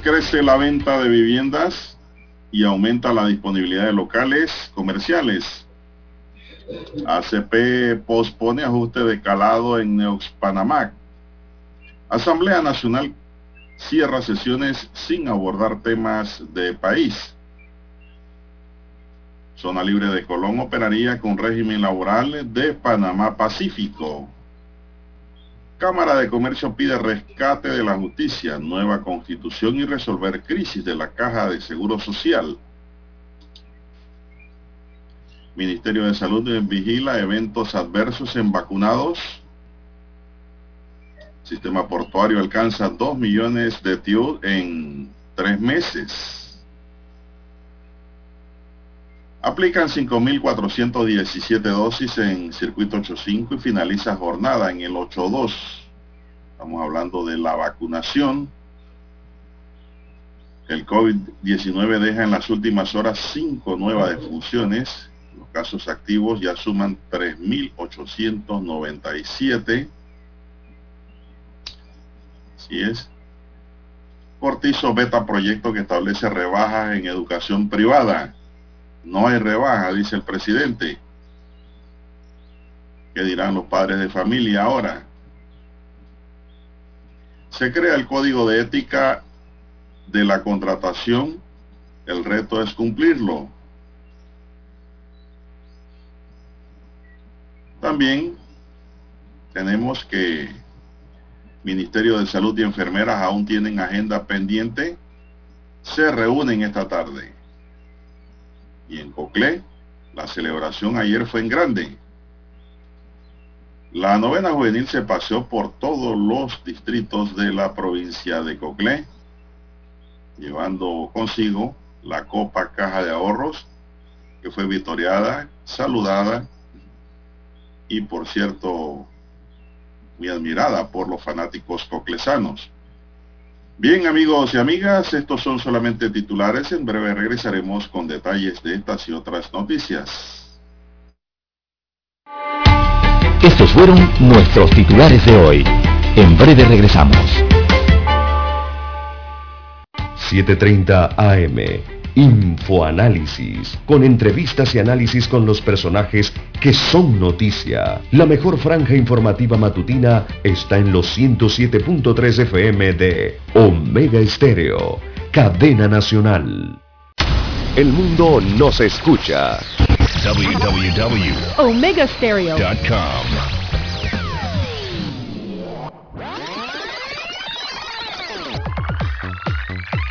Crece la venta de viviendas y aumenta la disponibilidad de locales comerciales. ACP pospone ajuste de calado en Neox Panamá. Asamblea Nacional cierra sesiones sin abordar temas de país. Zona Libre de Colón operaría con régimen laboral de Panamá Pacífico. Cámara de Comercio pide rescate de la justicia, nueva constitución y resolver crisis de la Caja de Seguro Social. Ministerio de Salud vigila eventos adversos en vacunados. Sistema portuario alcanza 2 millones de TIU en tres meses. Aplican 5.417 dosis en circuito 8.5 y finaliza jornada en el 8.2. Estamos hablando de la vacunación. El COVID-19 deja en las últimas horas cinco nuevas defunciones. Los casos activos ya suman 3.897. Así es. Cortizo beta proyecto que establece rebajas en educación privada. No hay rebaja, dice el presidente. ¿Qué dirán los padres de familia ahora? Se crea el código de ética de la contratación. El reto es cumplirlo. También tenemos que Ministerio de Salud y Enfermeras aún tienen agenda pendiente. Se reúnen esta tarde. Y en Coclé, la celebración ayer fue en grande. La novena juvenil se paseó por todos los distritos de la provincia de Coclé, llevando consigo la Copa Caja de Ahorros, que fue victoriada, saludada y, por cierto, muy admirada por los fanáticos coclesanos. Bien amigos y amigas, estos son solamente titulares. En breve regresaremos con detalles de estas y otras noticias. Estos fueron nuestros titulares de hoy. En breve regresamos. 7.30 AM. Infoanálisis, con entrevistas y análisis con los personajes que son noticia. La mejor franja informativa matutina está en los 107.3 FM de Omega Estéreo, cadena nacional. El mundo nos escucha. www.omegastereo.com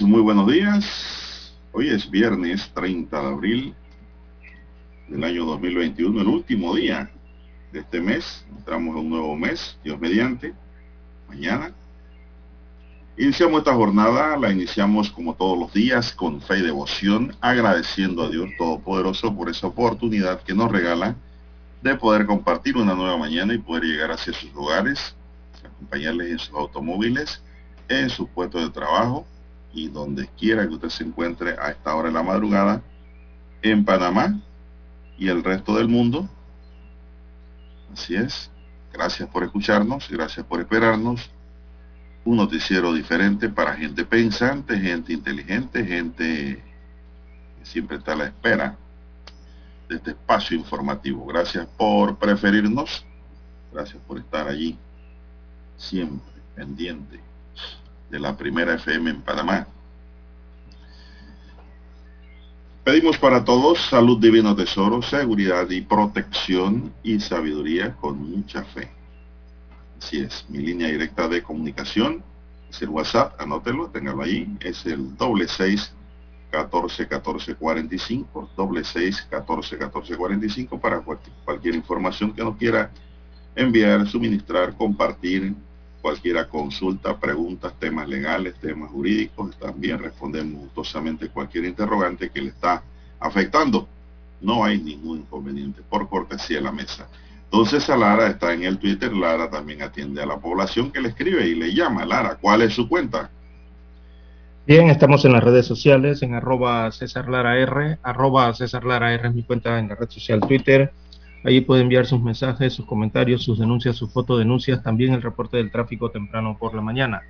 Muy buenos días. Hoy es viernes 30 de abril del año 2021, el último día de este mes. Entramos en un nuevo mes, Dios mediante, mañana. Iniciamos esta jornada, la iniciamos como todos los días con fe y devoción, agradeciendo a Dios Todopoderoso por esa oportunidad que nos regala de poder compartir una nueva mañana y poder llegar hacia sus lugares, acompañarles en sus automóviles en su puesto de trabajo y donde quiera que usted se encuentre a esta hora de la madrugada en Panamá y el resto del mundo. Así es. Gracias por escucharnos, gracias por esperarnos. Un noticiero diferente para gente pensante, gente inteligente, gente que siempre está a la espera de este espacio informativo. Gracias por preferirnos. Gracias por estar allí, siempre pendiente de la primera FM en Panamá. Pedimos para todos salud divino tesoro, seguridad y protección y sabiduría con mucha fe. Así es, mi línea directa de comunicación es el WhatsApp, anótelo, téngalo ahí, es el doble seis catorce catorce cuarenta y cinco, doble seis catorce catorce cuarenta y cinco para cualquier información que nos quiera enviar, suministrar, compartir, cualquiera consulta, preguntas, temas legales, temas jurídicos, también respondemos gustosamente cualquier interrogante que le está afectando. No hay ningún inconveniente, por cortesía de la mesa. Entonces Lara está en el Twitter, Lara también atiende a la población que le escribe y le llama. Lara, ¿cuál es su cuenta? Bien, estamos en las redes sociales, en arroba César Lara R, arroba César Lara R es mi cuenta en la red social Twitter, Ahí puede enviar sus mensajes, sus comentarios, sus denuncias, sus fotodenuncias, también el reporte del tráfico temprano por la mañana.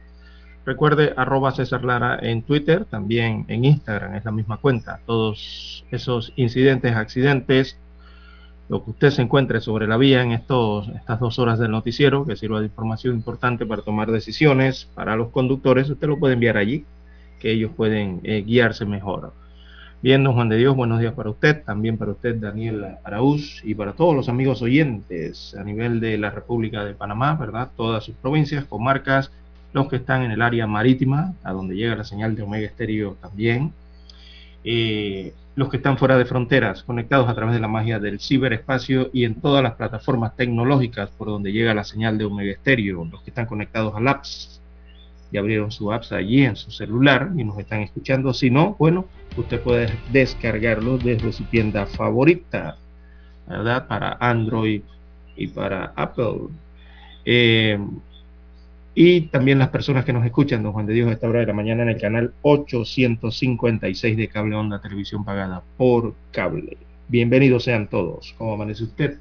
Recuerde arroba César Lara en Twitter, también en Instagram, es la misma cuenta. Todos esos incidentes, accidentes, lo que usted se encuentre sobre la vía en estos, estas dos horas del noticiero, que sirva de información importante para tomar decisiones para los conductores, usted lo puede enviar allí, que ellos pueden eh, guiarse mejor. Bien, don Juan de Dios, buenos días para usted, también para usted, Daniel Araúz, y para todos los amigos oyentes a nivel de la República de Panamá, ¿verdad? Todas sus provincias, comarcas, los que están en el área marítima, a donde llega la señal de Omega Estéreo también, eh, los que están fuera de fronteras, conectados a través de la magia del ciberespacio y en todas las plataformas tecnológicas por donde llega la señal de Omega Estéreo, los que están conectados al apps y abrieron su apps allí en su celular y nos están escuchando. Si no, bueno, usted puede descargarlo desde su tienda favorita, ¿verdad? Para Android y para Apple. Eh, y también las personas que nos escuchan, don Juan de Dios, a esta hora de la mañana en el canal 856 de Cable Onda Televisión Pagada por cable. Bienvenidos sean todos. ¿Cómo amanece usted?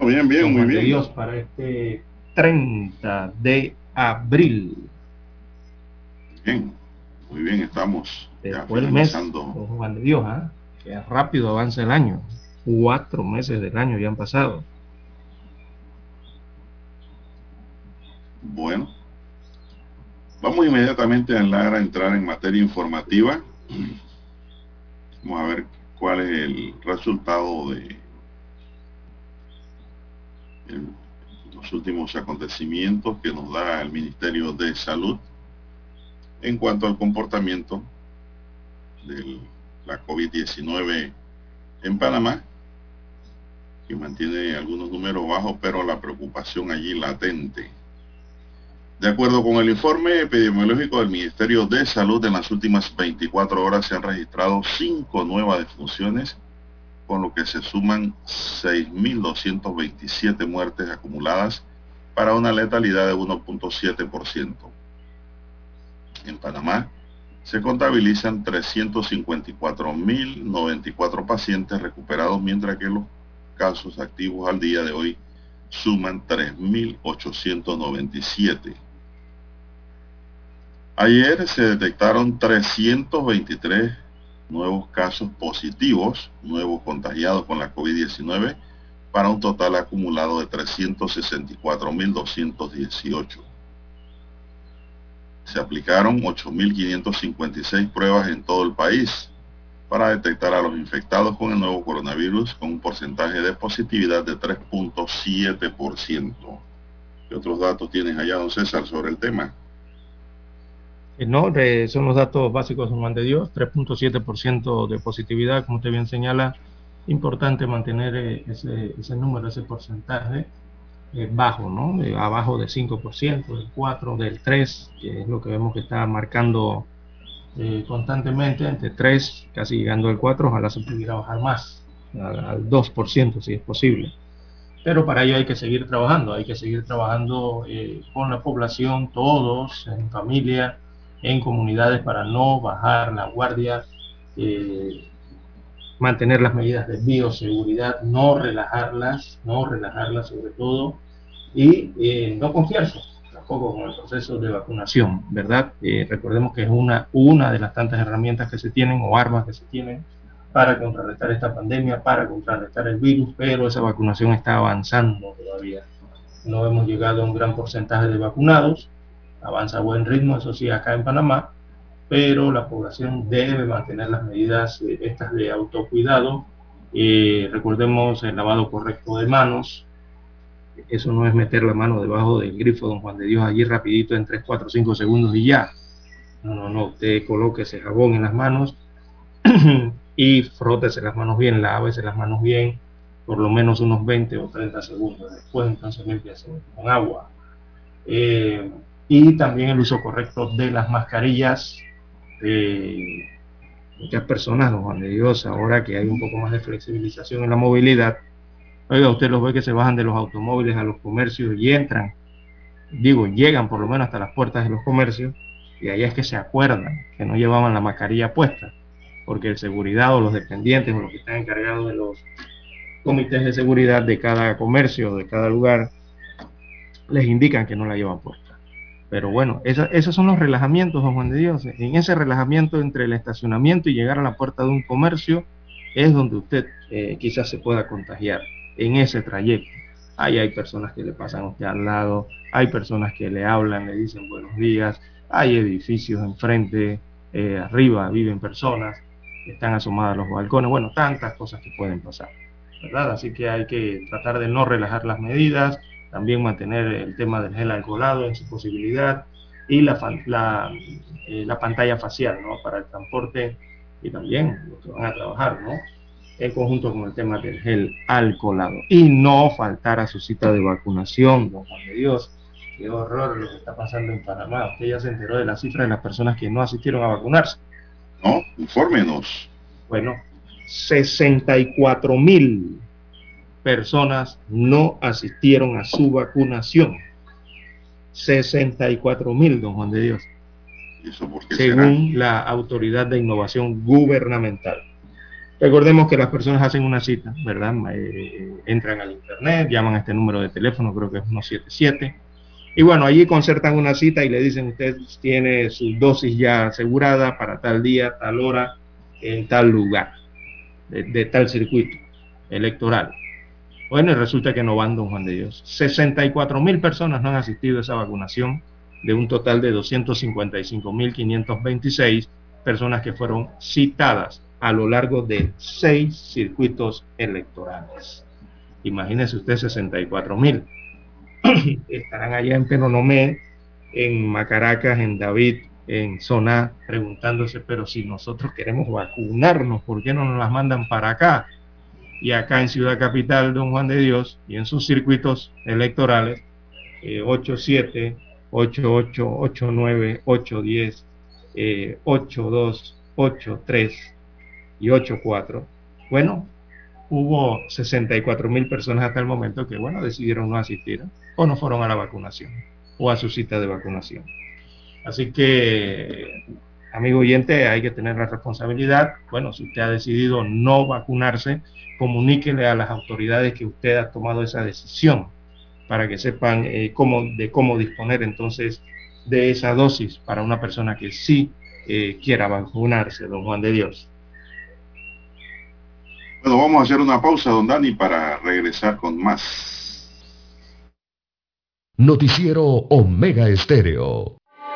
bien, bien, muy bien. Dios para este 30 de abril. Bien, muy bien, estamos Después del mes, Juan de Dios, ¿ah? que rápido avanza el año. Cuatro meses del año ya han pasado. Bueno, vamos inmediatamente a, a entrar en materia informativa. Vamos a ver cuál es el resultado de los últimos acontecimientos que nos da el Ministerio de Salud en cuanto al comportamiento de la COVID-19 en Panamá, que mantiene algunos números bajos, pero la preocupación allí latente. De acuerdo con el informe epidemiológico del Ministerio de Salud, en las últimas 24 horas se han registrado cinco nuevas defunciones, con lo que se suman 6.227 muertes acumuladas para una letalidad de 1.7%. En Panamá, se contabilizan 354.094 pacientes recuperados, mientras que los casos activos al día de hoy suman 3.897. Ayer se detectaron 323 nuevos casos positivos, nuevos contagiados con la COVID-19, para un total acumulado de 364.218 se aplicaron 8.556 pruebas en todo el país para detectar a los infectados con el nuevo coronavirus con un porcentaje de positividad de 3.7%. ¿Qué otros datos tienes allá, don César, sobre el tema? Eh, no, son los datos básicos, Juan de Dios, 3.7% de positividad, como usted bien señala, importante mantener eh, ese número, ese porcentaje bajo, ¿no? abajo del 5%, del 4%, del 3%, que es lo que vemos que está marcando eh, constantemente, entre 3, casi llegando al 4, ojalá se pudiera bajar más, al, 2% si es posible. pero para ello hay que seguir trabajando, hay que seguir trabajando eh, con la población, todos, en familia, en comunidades, para no bajar la guardia, eh, mantener las medidas de bioseguridad, no relajarlas, no relajarlas sobre todo, y eh, no confiarse tampoco con el proceso de vacunación, ¿verdad? recordemos que es una, una de las tantas herramientas que se tienen o armas que se tienen para contrarrestar esta pandemia, para contrarrestar el virus, pero esa vacunación está avanzando todavía. No hemos llegado a un gran porcentaje de vacunados, avanza a buen ritmo, eso sí, acá en Panamá, pero la población debe mantener las medidas eh, estas de autocuidado. Eh, recordemos el lavado correcto de manos. Eso no es meter la mano debajo del grifo, don Juan de Dios, allí rapidito en 3, 4, 5 segundos y ya. No, no, no, usted coloque ese jabón en las manos y frótese las manos bien, lávese las manos bien, por lo menos unos 20 o 30 segundos. Después entonces limpiase con agua. Eh, y también el uso correcto de las mascarillas. Muchas personas, don Juan de Dios, ahora que hay un poco más de flexibilización en la movilidad, oiga, usted los ve que se bajan de los automóviles a los comercios y entran, digo, llegan por lo menos hasta las puertas de los comercios y ahí es que se acuerdan que no llevaban la mascarilla puesta porque el seguridad o los dependientes o los que están encargados de los comités de seguridad de cada comercio, de cada lugar, les indican que no la llevan puesta. Pero bueno, esos son los relajamientos, don Juan de Dios. En ese relajamiento entre el estacionamiento y llegar a la puerta de un comercio es donde usted eh, quizás se pueda contagiar en ese trayecto. Ahí hay personas que le pasan a usted al lado, hay personas que le hablan, le dicen buenos días, hay edificios enfrente, eh, arriba viven personas están asomadas los balcones, bueno, tantas cosas que pueden pasar, ¿verdad? Así que hay que tratar de no relajar las medidas, también mantener el tema del gel alcoholado en su posibilidad y la, la, eh, la pantalla facial, ¿no? Para el transporte y también los que van a trabajar, ¿no? En conjunto con el tema del gel alcoholado. Y no faltar a su cita de vacunación, don Juan de Dios. Qué horror lo que está pasando en Panamá. Usted ya se enteró de la cifra de las personas que no asistieron a vacunarse. No, infórmenos. Bueno, 64 mil personas no asistieron a su vacunación. 64 mil, don Juan de Dios. según la Autoridad de Innovación Gubernamental. Recordemos que las personas hacen una cita, ¿verdad? Eh, entran al internet, llaman a este número de teléfono, creo que es 177 y bueno, allí concertan una cita y le dicen, usted tiene su dosis ya asegurada para tal día, tal hora, en tal lugar, de, tal circuito electoral. Bueno, y resulta que no van, don Juan de Dios. 64 mil personas no han asistido a esa vacunación, de un total de 255 mil 526 personas que fueron citadas a lo largo de seis circuitos electorales. Imagínese usted 64 mil. estarán allá en Penonomé, en Macaracas, en David, en Zona, preguntándose, pero si nosotros queremos vacunarnos, ¿por qué no nos las mandan para acá? Y acá en Ciudad Capital, Don Juan de Dios, y en sus circuitos electorales, 87, 88, 89, 810, 82, 83 y 84. Bueno, hubo 64 mil personas hasta el momento que, bueno, decidieron no asistir o no fueron a la vacunación o a su cita de vacunación. Así que, amigo oyente, hay que tener la responsabilidad. Bueno, si usted ha decidido no vacunarse, comuníquele a las autoridades que usted ha tomado esa decisión para que sepan eh, cómo, de cómo disponer entonces de esa dosis para una persona que sí eh, quiera vacunarse, don Juan de Dios. Bueno, vamos a hacer una pausa, don Dani, para regresar con más. Noticiero Omega Estéreo.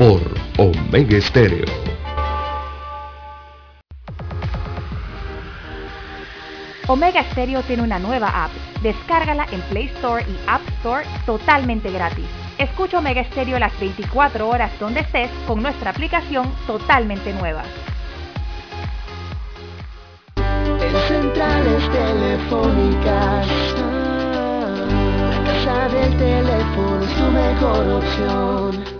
por Omega Estéreo. Omega Stereo tiene una nueva app. Descárgala en Play Store y App Store totalmente gratis. Escucha Omega Stereo las 24 horas donde estés con nuestra aplicación totalmente nueva. En centrales telefónicas, la casa del teléfono es tu mejor opción.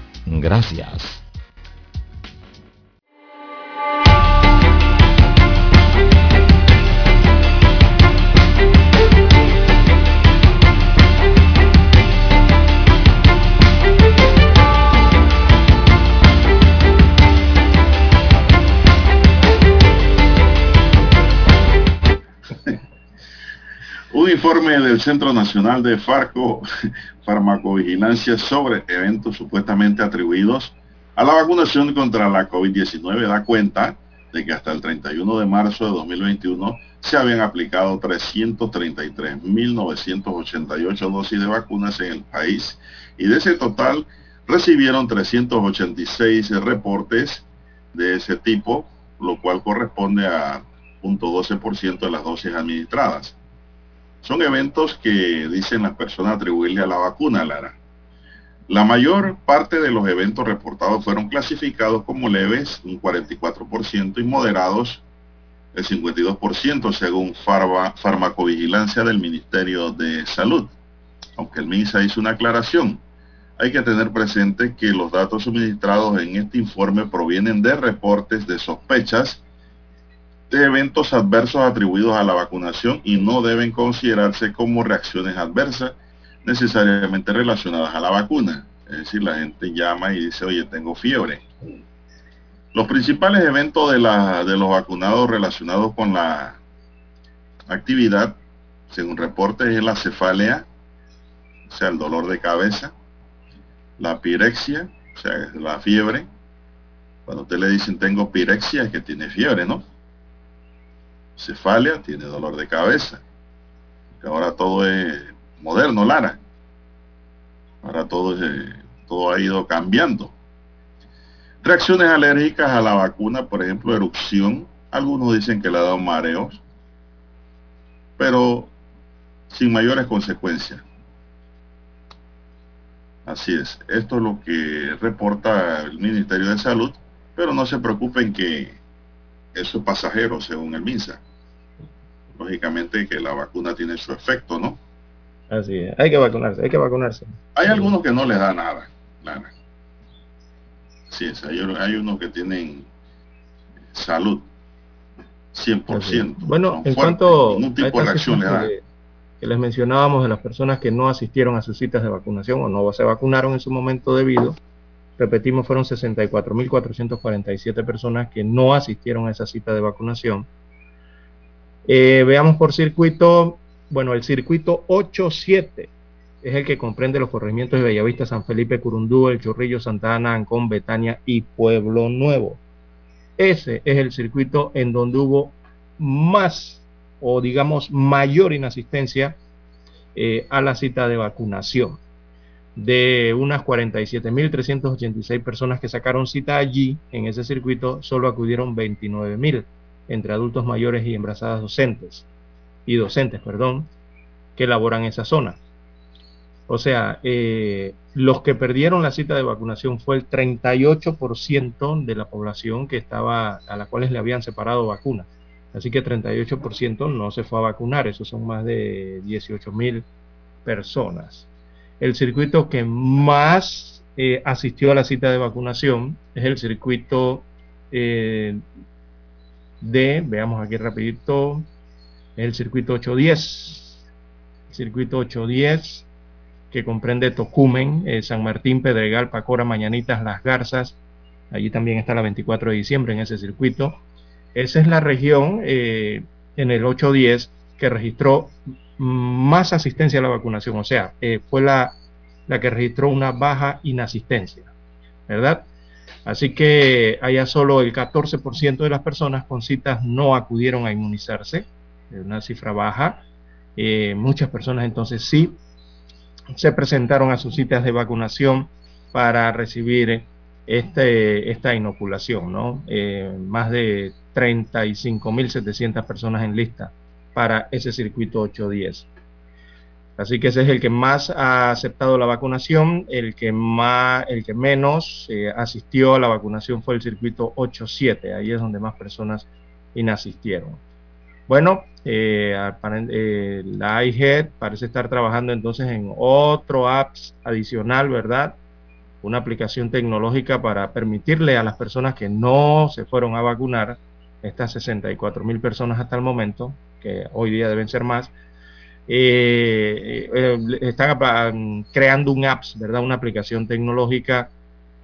Gracias. Un informe del Centro Nacional de Farco, Farmacovigilancia sobre eventos supuestamente atribuidos a la vacunación contra la COVID-19 da cuenta de que hasta el 31 de marzo de 2021 se habían aplicado 333.988 dosis de vacunas en el país y de ese total recibieron 386 reportes de ese tipo, lo cual corresponde a 0.12% de las dosis administradas. Son eventos que dicen las personas atribuirle a la vacuna, Lara. La mayor parte de los eventos reportados fueron clasificados como leves, un 44%, y moderados, el 52%, según farma, farmacovigilancia del Ministerio de Salud. Aunque el MINSA hizo una aclaración, hay que tener presente que los datos suministrados en este informe provienen de reportes de sospechas eventos adversos atribuidos a la vacunación y no deben considerarse como reacciones adversas necesariamente relacionadas a la vacuna. Es decir, la gente llama y dice, oye, tengo fiebre. Los principales eventos de, la, de los vacunados relacionados con la actividad, según reportes, es la cefalea, o sea, el dolor de cabeza, la pirexia, o sea, la fiebre. Cuando usted le dicen tengo pirexia, es que tiene fiebre, ¿no? Cefalia, tiene dolor de cabeza. Ahora todo es moderno, Lara. Ahora todo, es, todo ha ido cambiando. Reacciones alérgicas a la vacuna, por ejemplo, erupción. Algunos dicen que le ha dado mareos, pero sin mayores consecuencias. Así es. Esto es lo que reporta el Ministerio de Salud, pero no se preocupen que eso es pasajero, según el MINSA lógicamente que la vacuna tiene su efecto, ¿no? Así es, hay que vacunarse, hay que vacunarse. Hay algunos que no les da nada, claro. Sí, es, hay, hay unos que tienen salud 100%. Bueno, en cuanto a tipo de da. Que, que les mencionábamos de las personas que no asistieron a sus citas de vacunación o no se vacunaron en su momento debido, repetimos, fueron 64.447 personas que no asistieron a esa cita de vacunación eh, veamos por circuito, bueno, el circuito 8-7 es el que comprende los corregimientos de Bellavista, San Felipe, Curundú, El Chorrillo, Santa Ana, Ancón, Betania y Pueblo Nuevo. Ese es el circuito en donde hubo más o digamos mayor inasistencia eh, a la cita de vacunación. De unas 47.386 personas que sacaron cita allí, en ese circuito, solo acudieron 29.000 entre adultos mayores y embarazadas docentes y docentes, perdón, que laboran esa zona. O sea, eh, los que perdieron la cita de vacunación fue el 38% de la población que estaba a la cual le habían separado vacunas. Así que 38% no se fue a vacunar, eso son más de 18 mil personas. El circuito que más eh, asistió a la cita de vacunación es el circuito eh, de, veamos aquí rapidito, el circuito 810. El circuito 810 que comprende Tocumen, eh, San Martín, Pedregal, Pacora, Mañanitas, Las Garzas. Allí también está la 24 de diciembre en ese circuito. Esa es la región en el 810 que registró más asistencia a la vacunación, o sea, fue la, la que registró una baja inasistencia, ¿verdad? Así que allá solo el 14% de las personas con citas no acudieron a inmunizarse, una cifra baja. Eh, muchas personas entonces sí se presentaron a sus citas de vacunación para recibir este, esta inoculación, ¿no? Eh, más de 35.700 personas en lista para ese circuito 810. Así que ese es el que más ha aceptado la vacunación, el que, más, el que menos eh, asistió a la vacunación fue el circuito 8-7, ahí es donde más personas inasistieron. Bueno, eh, eh, la IGED parece estar trabajando entonces en otro apps adicional, ¿verdad? Una aplicación tecnológica para permitirle a las personas que no se fueron a vacunar, estas 64 mil personas hasta el momento, que hoy día deben ser más, eh, eh, están creando un apps, ¿verdad? Una aplicación tecnológica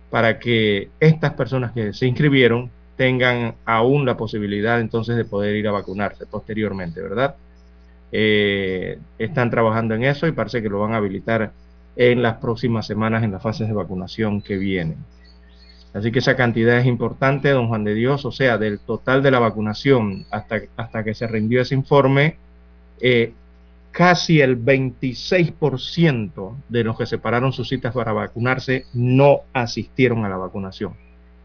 para que estas personas que se inscribieron tengan aún la posibilidad entonces de poder ir a vacunarse posteriormente, ¿verdad? Eh, están trabajando en eso y parece que lo van a habilitar en las próximas semanas en las fases de vacunación que vienen. Así que esa cantidad es importante, don Juan de Dios, o sea, del total de la vacunación hasta, hasta que se rindió ese informe, eh, casi el 26% de los que separaron sus citas para vacunarse no asistieron a la vacunación.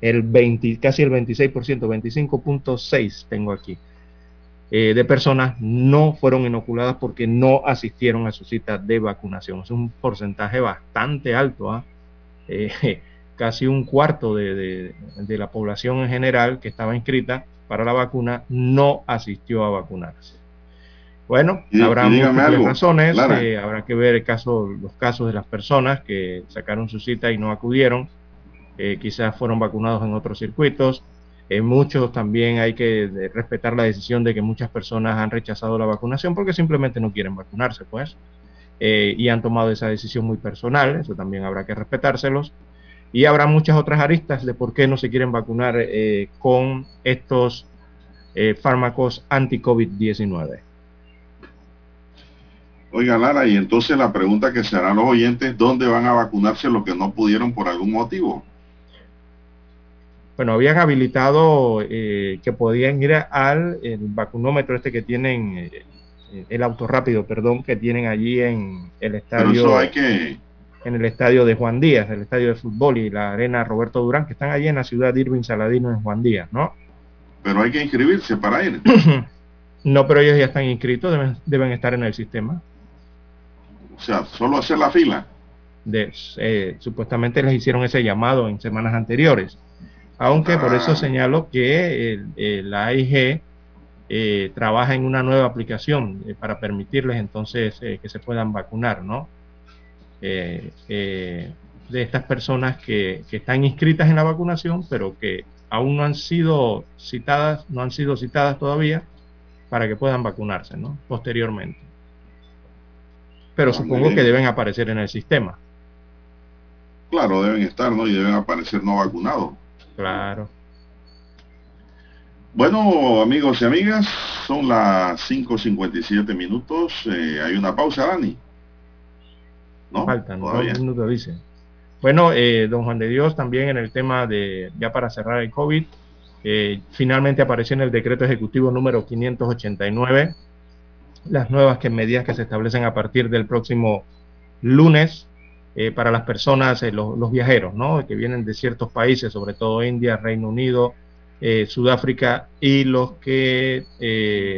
El 20, casi el 26%, 25.6 tengo aquí, eh, de personas no fueron inoculadas porque no asistieron a su cita de vacunación. Es un porcentaje bastante alto, ¿ah? eh, casi un cuarto de la población en general que estaba inscrita para la vacuna no asistió a vacunarse. Bueno, habrá muchas razones, eh, habrá que ver el caso, los casos de las personas que sacaron su cita y no acudieron, eh, quizás fueron vacunados en otros circuitos. En muchos también hay que respetar la decisión de que muchas personas han rechazado la vacunación porque simplemente no quieren vacunarse, pues, eh, y han tomado esa decisión muy personal, eso también habrá que respetárselos. Y habrá muchas otras aristas de por qué no se quieren vacunar con estos fármacos anti-COVID-19. Oiga, Lara, y entonces la pregunta que se harán los oyentes, ¿dónde van a vacunarse los que no pudieron por algún motivo? Bueno, habían habilitado eh, que podían ir al vacunómetro este que tienen, eh, el auto rápido, perdón, que tienen allí en el estadio. hay que... En el estadio de Juan Díaz, el estadio de fútbol y la arena Roberto Durán, que están allí en la ciudad de Irving Saladino en Juan Díaz, ¿no? Pero hay que inscribirse para ir. no, pero ellos ya están inscritos, deben, deben estar en el sistema. O sea, solo hacer la fila. De, eh, supuestamente les hicieron ese llamado en semanas anteriores. Aunque por eso ah. señalo que la AIG eh, trabaja en una nueva aplicación eh, para permitirles entonces que se puedan vacunar, ¿no? de estas personas que, que, están inscritas en la vacunación, pero que aún no han sido citadas, no han sido citadas todavía para que puedan vacunarse, ¿no? Posteriormente pero supongo que deben aparecer en el sistema. Claro, deben estar, ¿no? Y deben aparecer no vacunados. Claro. Bueno, amigos y amigas, son las 5.57 minutos. Eh, hay una pausa, Dani. ¿No? Faltan dos minutos, dice. Bueno, eh, don Juan de Dios, también en el tema de, ya para cerrar el COVID, eh, finalmente apareció en el decreto ejecutivo número 589 las nuevas que medidas que se establecen a partir del próximo lunes eh, para las personas, eh, los, viajeros, ¿no? que vienen de ciertos países, sobre todo India, Reino Unido, eh, Sudáfrica, y los que,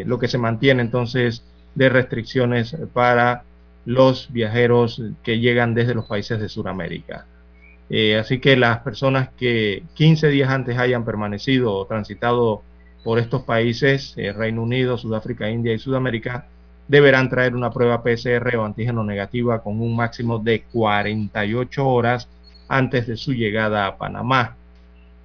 lo que se mantiene entonces de restricciones para los viajeros que llegan desde los países de Sudamérica. así que las personas que 15 días antes hayan permanecido o transitado por estos países, Reino Unido, Sudáfrica, India y Sudamérica, deberán traer una prueba PCR o antígeno negativa con un máximo de 48 horas antes de su llegada a Panamá.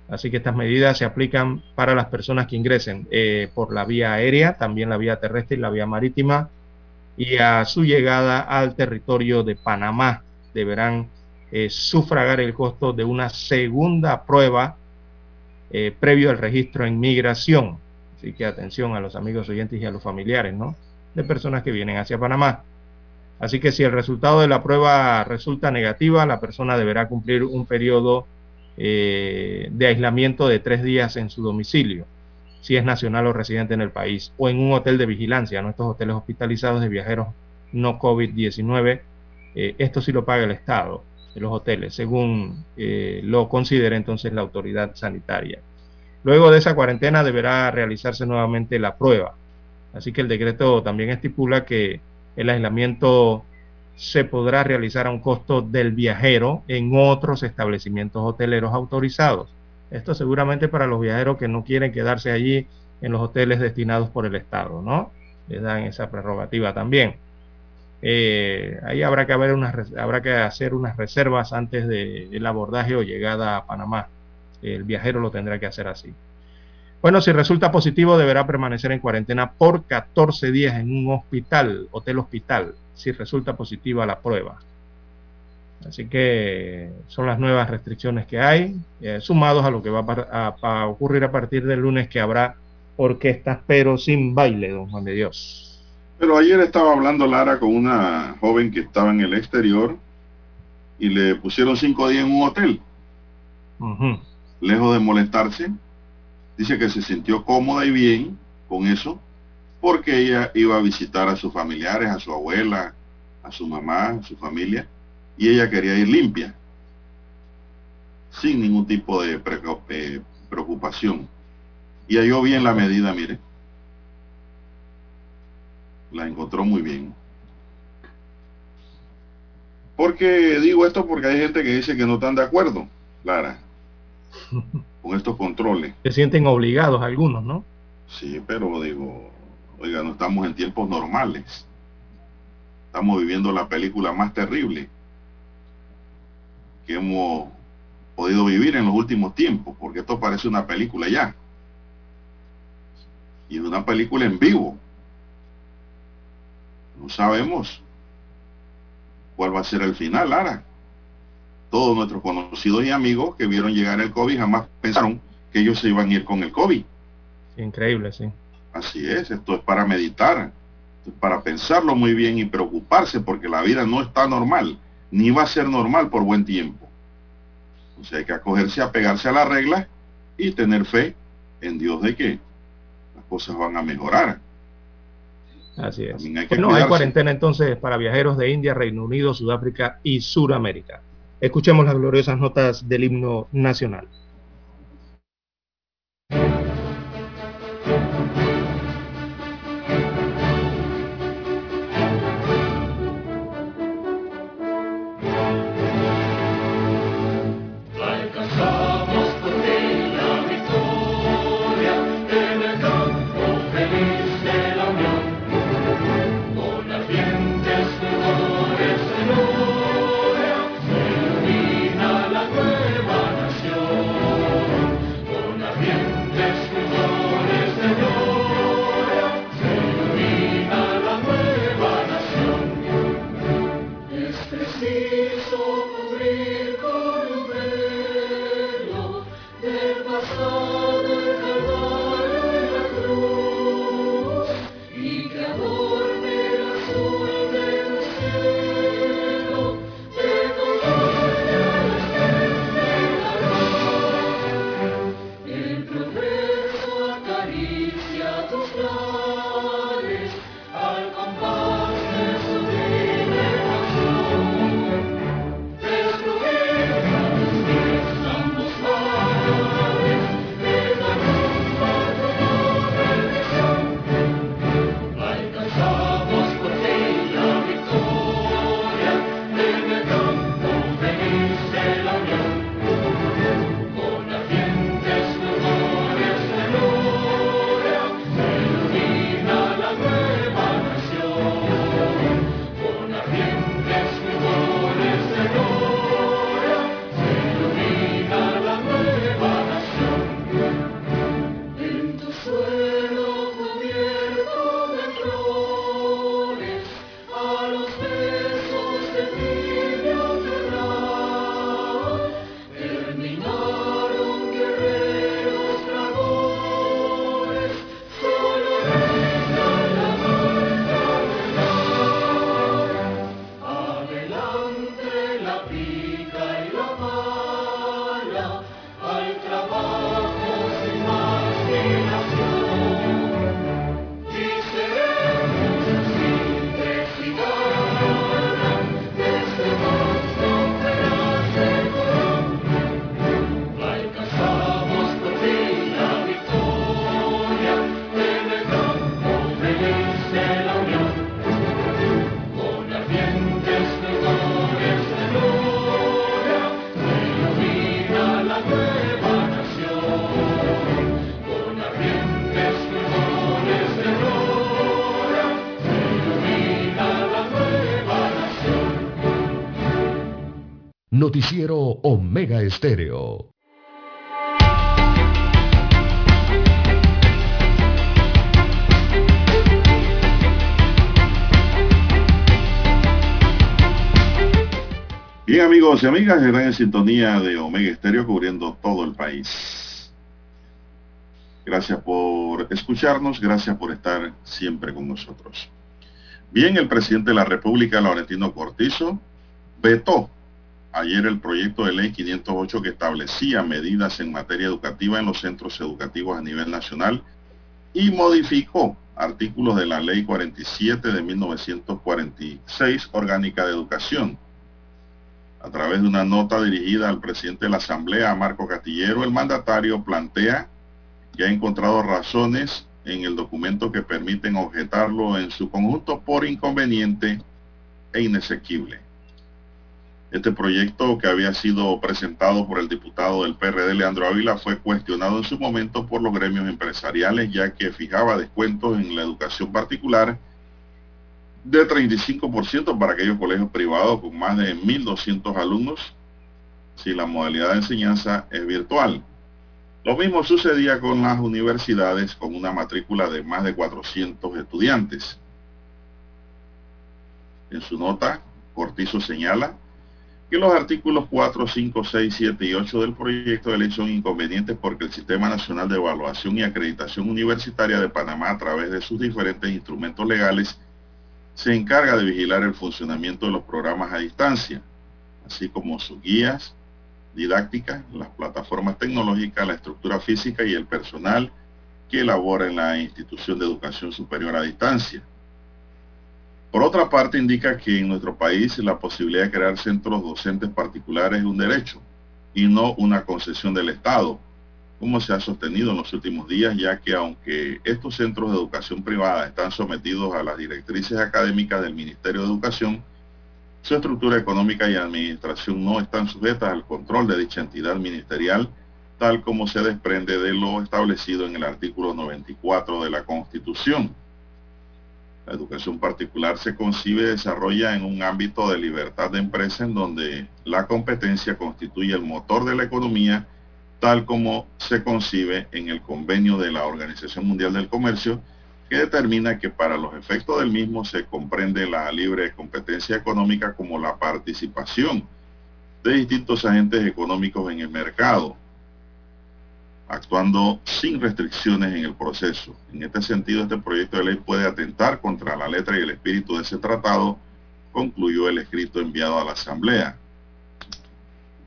Así que estas medidas se aplican para las personas que ingresen eh, por la vía aérea, también la vía terrestre y la vía marítima, y a su llegada al territorio de Panamá deberán eh, sufragar el costo de una segunda prueba eh, previo al registro en migración. Así que atención a los amigos oyentes y a los familiares, ¿no? De personas que vienen hacia Panamá. Así que si el resultado de la prueba resulta negativa, la persona deberá cumplir un periodo eh, de aislamiento de tres días en su domicilio, si es nacional o residente en el país, o en un hotel de vigilancia, ¿no? estos hoteles hospitalizados de viajeros no COVID-19. esto sí lo paga el Estado los hoteles, según eh, lo considere entonces la autoridad sanitaria. Luego de esa cuarentena deberá realizarse nuevamente la prueba. Así que el decreto también estipula que el aislamiento se podrá realizar a un costo del viajero en otros establecimientos hoteleros autorizados. Esto seguramente para los viajeros que no quieren quedarse allí en los hoteles destinados por el Estado, ¿no? Les dan esa prerrogativa también. Eh, ahí habrá que, haber habrá que hacer unas reservas antes del abordaje o llegada a Panamá. El viajero lo tendrá que hacer así. Bueno, si resulta positivo, deberá permanecer en cuarentena por 14 días en un hospital, hotel hospital, si resulta positiva la prueba. Así que son las nuevas restricciones que hay, eh, sumados a lo que va a, ocurrir a partir del lunes que habrá orquestas, pero sin baile, don Juan de Dios. Pero ayer estaba hablando Lara con una joven que estaba en el exterior y le pusieron cinco días en un hotel. Lejos de molestarse, dice que se sintió cómoda y bien con eso porque ella iba a visitar a sus familiares, a su abuela, a su mamá, a su familia, y ella quería ir limpia, sin ningún tipo de eh, preocupación. Y halló bien la medida, mire la encontró muy bien. Porque digo esto porque hay gente que dice que no están de acuerdo, Lara, con estos controles. Se sienten obligados algunos, ¿no? Sí, pero digo, oiga, no estamos en tiempos normales. Estamos viviendo la película más terrible que hemos podido vivir en los últimos tiempos, porque esto parece una película ya. Y una película en vivo. No sabemos cuál va a ser el final, Lara. Todos nuestros conocidos y amigos que vieron llegar el COVID jamás pensaron que ellos se iban a ir con el COVID. increíble, sí. Así es, esto es para meditar, es para pensarlo muy bien y preocuparse porque la vida no está normal, ni va a ser normal por buen tiempo. O sea, hay que acogerse, a pegarse a la regla y tener fe en Dios de que las cosas van a mejorar. Así es. no hay cuarentena entonces para viajeros de India, Reino Unido, Sudáfrica y Suramérica. Escuchemos las gloriosas notas del himno nacional. Noticiero Omega Estéreo. Bien amigos y amigas, están en sintonía de Omega Estéreo cubriendo todo el país. Gracias por escucharnos, gracias por estar siempre con nosotros. Bien, el presidente de la República, Laurentino Cortizo, vetó ayer el proyecto de ley 508 que establecía medidas en materia educativa en los centros educativos a nivel nacional y modificó artículos de la ley 47 de 1946 orgánica de educación. A través de una nota dirigida al presidente de la Asamblea, Marco Castillero, el mandatario plantea que ha encontrado razones en el documento que permiten objetarlo en su conjunto por inconveniente e inesequible. Este proyecto que había sido presentado por el diputado del PRD Leandro Ávila fue cuestionado en su momento por los gremios empresariales ya que fijaba descuentos en la educación particular de 35% para aquellos colegios privados con más de 1.200 alumnos si la modalidad de enseñanza es virtual. Lo mismo sucedía con las universidades con una matrícula de más de 400 estudiantes. En su nota, Cortizo señala que los artículos 4, 5, 6, 7 y 8 del proyecto de ley son inconvenientes porque el Sistema Nacional de Evaluación y Acreditación Universitaria de Panamá, a través de sus diferentes instrumentos legales, se encarga de vigilar el funcionamiento de los programas a distancia, así como sus guías didácticas, las plataformas tecnológicas, la estructura física y el personal que elabora en la institución de educación superior a distancia. Por otra parte, indica que en nuestro país la posibilidad de crear centros docentes particulares es un derecho y no una concesión del Estado, como se ha sostenido en los últimos días, ya que aunque estos centros de educación privada están sometidos a las directrices académicas del Ministerio de Educación, su estructura económica y administración no están sujetas al control de dicha entidad ministerial, tal como se desprende de lo establecido en el artículo 94 de la Constitución. La educación particular se concibe y desarrolla en un ámbito de libertad de empresa en donde la competencia constituye el motor de la economía, tal como se concibe en el convenio de la Organización Mundial del Comercio, que determina que para los efectos del mismo se comprende la libre competencia económica como la participación de distintos agentes económicos en el mercado, actuando sin restricciones en el proceso. En este sentido, este proyecto de ley puede atentar contra la letra y el espíritu de ese tratado, concluyó el escrito enviado a la Asamblea.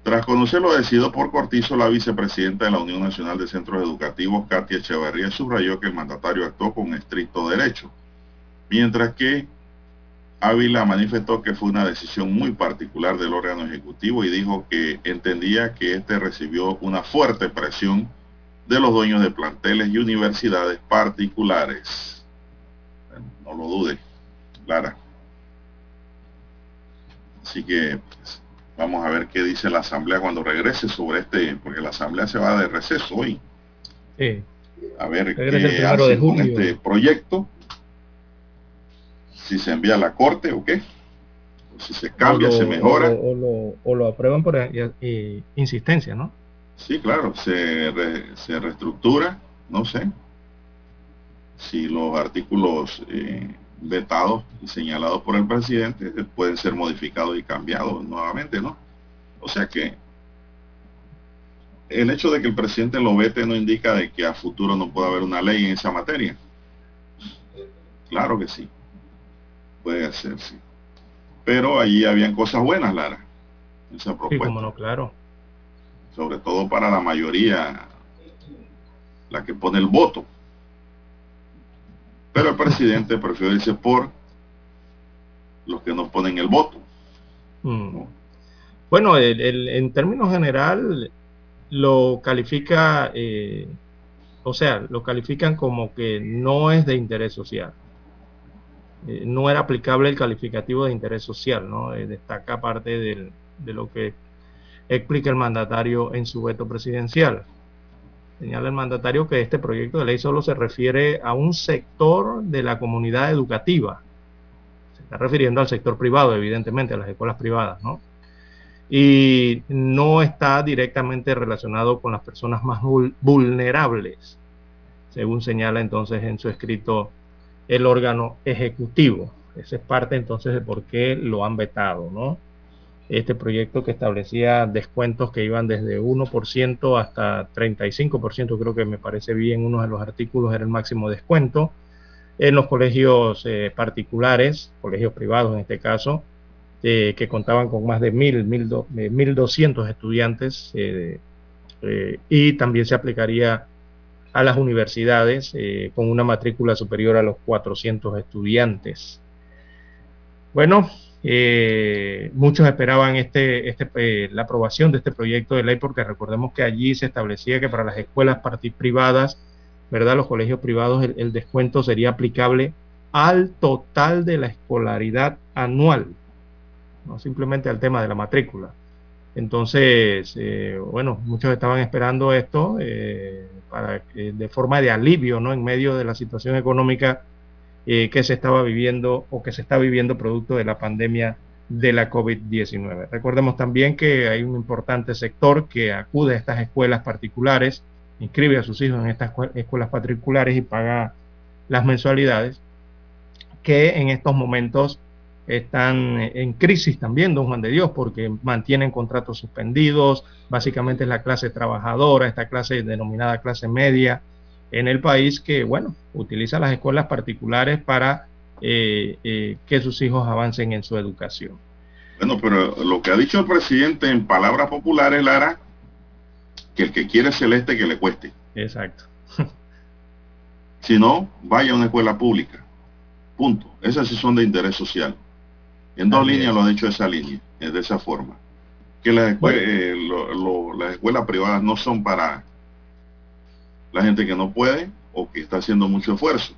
Tras conocer lo decidido por Cortizo, la vicepresidenta de la Unión Nacional de Centros Educativos, Katia Echeverría, subrayó que el mandatario actuó con estricto derecho, mientras que Ávila manifestó que fue una decisión muy particular del órgano ejecutivo y dijo que entendía que éste recibió una fuerte presión de los dueños de planteles y universidades particulares. No lo dude, Clara. Así que pues, vamos a ver qué dice la Asamblea cuando regrese sobre este, porque la Asamblea se va de receso hoy. Sí. A ver qué hace con este proyecto. Si se envía a la Corte o qué. O si se cambia, se mejora. O, lo, aprueban por insistencia, ¿no? Sí, claro, se, se reestructura, no sé, si los artículos eh, vetados y señalados por el presidente pueden ser modificados y cambiados nuevamente, ¿no? O sea que el hecho de que el presidente lo vete no indica de que a futuro no pueda haber una ley en esa materia. Claro que sí, puede hacerse. Pero allí habían cosas buenas, Lara, esa propuesta. Sí, no, claro sobre todo para la mayoría, la que pone el voto. Pero el presidente prefiere irse por los que no ponen el voto. Mm. Bueno, en términos general lo califica, eh, o sea, lo califican como que no es de interés social. Eh, no era aplicable el calificativo de interés social, ¿no? Eh, destaca parte de lo que explica el mandatario en su veto presidencial. Señala el mandatario que este proyecto de ley solo se refiere a un sector de la comunidad educativa. Se está refiriendo al sector privado, evidentemente, a las escuelas privadas, ¿no? y no está directamente relacionado con las personas más vulnerables, según señala entonces en su escrito el órgano ejecutivo. Esa es parte entonces de por qué lo han vetado, ¿no? Este proyecto que establecía descuentos que iban desde 1% hasta 35%, creo que me parece bien, uno de los artículos era el máximo descuento en los colegios eh, particulares, colegios privados en este caso, eh, que contaban con más de 1.000, 1.200 estudiantes eh, y también se aplicaría a las universidades con una matrícula superior a los 400 estudiantes. Bueno, eh, muchos esperaban este, este, eh, la aprobación de este proyecto de ley porque recordemos que allí se establecía que para las escuelas privadas, ¿verdad? Los colegios privados, el, descuento sería aplicable al total de la escolaridad anual, no simplemente al tema de la matrícula. Entonces, eh, bueno, muchos estaban esperando esto para de forma de alivio, ¿no? En medio de la situación económica eh, que se estaba viviendo o que se está viviendo producto de la pandemia de la COVID-19. Recordemos también que hay un importante sector que acude a estas escuelas particulares, inscribe a sus hijos en estas escuelas particulares y paga las mensualidades, que en estos momentos están en crisis también, don Juan de Dios, porque mantienen contratos suspendidos, básicamente es la clase trabajadora, esta clase denominada clase media, en el país que, bueno, utiliza las escuelas particulares para eh, eh, que sus hijos avancen en su educación. Bueno, pero lo que ha dicho el presidente en palabras populares, Lara, que el que quiere celeste que le cueste. Exacto. si no, vaya a una escuela pública. Punto. Esas sí son de interés social. En dos líneas lo ha dicho esa línea, de esa forma. Que las, eh, las escuelas privadas no son para la gente que no puede o que está haciendo mucho esfuerzo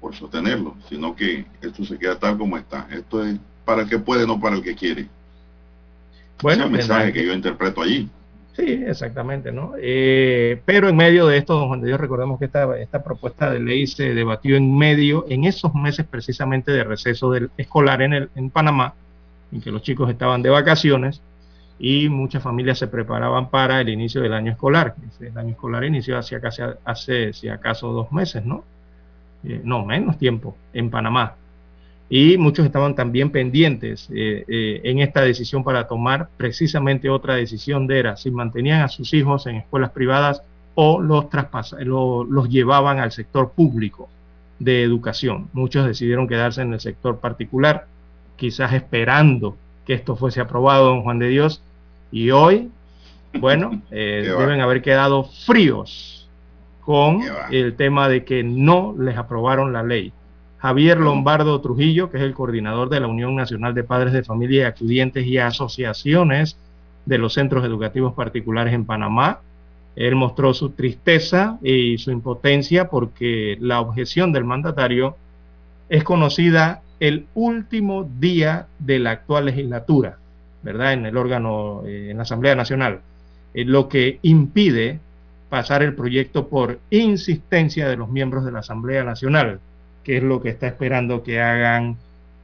por sostenerlo, sino que esto se queda tal como está. Esto es para el que puede, no para el que quiere. Bueno, es el mensaje que yo interpreto allí. Sí, exactamente, ¿no? Eh, pero en medio de esto, don Juan de Dios, recordemos que esta, esta propuesta de ley se debatió en medio, en esos meses precisamente de receso del escolar en, el, en Panamá, en que los chicos estaban de vacaciones, y muchas familias se preparaban para el inicio del año escolar. El año escolar inició hace, casi, hace si acaso dos meses, ¿no? Eh, no, menos tiempo, en Panamá. Y muchos estaban también pendientes eh, eh, en esta decisión para tomar precisamente otra decisión de era si mantenían a sus hijos en escuelas privadas o los, los llevaban al sector público de educación. Muchos decidieron quedarse en el sector particular, quizás esperando que esto fuese aprobado, don Juan de Dios, y hoy, bueno, eh, deben haber quedado fríos con el tema de que no les aprobaron la ley. Javier Lombardo Trujillo, que es el coordinador de la Unión Nacional de Padres de Familia y Acudientes y Asociaciones de los Centros Educativos Particulares en Panamá, él mostró su tristeza y su impotencia porque la objeción del mandatario es conocida el último día de la actual legislatura. En el órgano, eh, en la Asamblea Nacional, eh, lo que impide pasar el proyecto por insistencia de los miembros de la Asamblea Nacional, que es lo que está esperando que hagan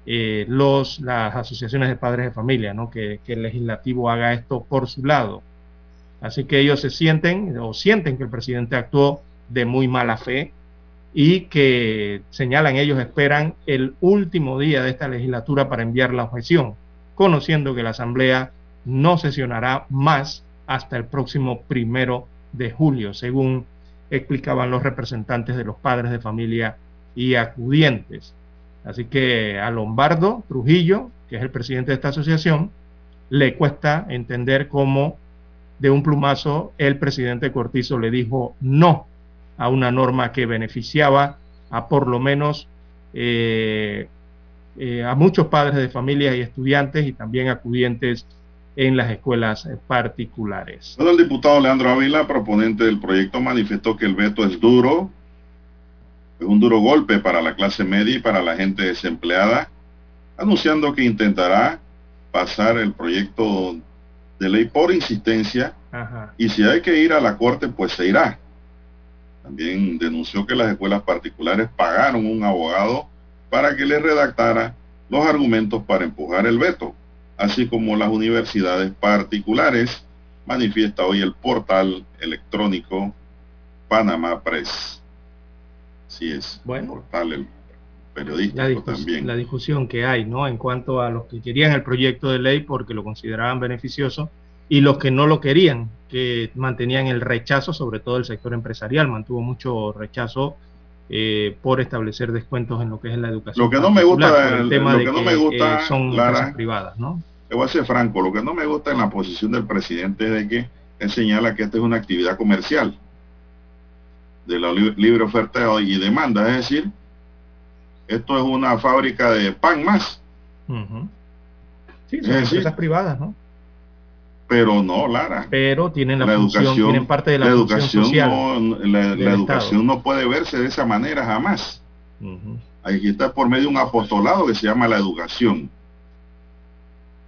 eh, los, las asociaciones de padres de familia, ¿no? que, que el legislativo haga esto por su lado. Así que ellos se sienten o sienten que el presidente actuó de muy mala fe y que señalan ellos esperan el último día de esta legislatura para enviar la objeción conociendo que la Asamblea no sesionará más hasta el próximo primero de julio, según explicaban los representantes de los padres de familia y acudientes. Así que a Lombardo Trujillo, que es el presidente de esta asociación, le cuesta entender cómo de un plumazo el presidente Cortizo le dijo no a una norma que beneficiaba a por lo menos eh, eh, a muchos padres de familias y estudiantes y también acudientes en las escuelas particulares. el diputado Leandro Ávila, proponente del proyecto, manifestó que el veto es duro, es un duro golpe para la clase media y para la gente desempleada, anunciando que intentará pasar el proyecto de ley por insistencia y si hay que ir a la corte, pues se irá. También denunció que las escuelas particulares pagaron un abogado para que le redactara los argumentos para empujar el veto. así como las universidades particulares, manifiesta hoy el portal electrónico Panamá Press. Sí es, bueno, portal el periodista también. la discusión que hay, ¿no? En cuanto a los que querían el proyecto de ley porque lo consideraban beneficioso y los que no lo querían, que mantenían el rechazo, sobre todo el sector empresarial, mantuvo mucho rechazo eh, por establecer descuentos en lo que es la educación. Lo que no me gusta, el tema lo que, no me gusta, eh, son empresas privadas, ¿no? Le voy a ser franco, lo que no me gusta en la posición del presidente es de que él señala que esta es una actividad comercial de la libre oferta y demanda, es decir, esto es una fábrica de pan más. Sí, son empresas privadas, ¿no? Pero no, Lara. Pero tienen la, educación, tienen parte de la, educación social no, la, educación no puede verse de esa manera jamás. Aquí está por medio de un apostolado que se llama la educación.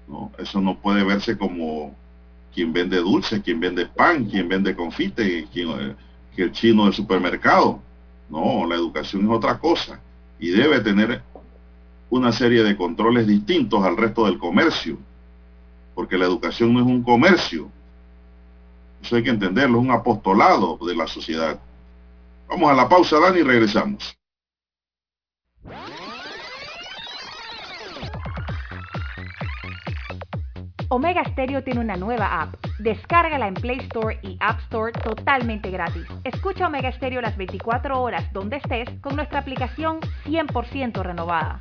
No, eso no puede verse como quien vende dulce, quien vende pan, quien vende confite, quien, eh, que el chino del supermercado. No, la educación es otra cosa y debe tener una serie de controles distintos al resto del comercio porque la educación no es un comercio. Eso hay que entenderlo, es un apostolado de la sociedad. Vamos a la pausa, Dani, y regresamos. Omega Stereo tiene una nueva app. Descárgala en Play Store y App Store totalmente gratis. Escucha Omega Stereo las 24 horas donde estés con nuestra aplicación 100% renovada.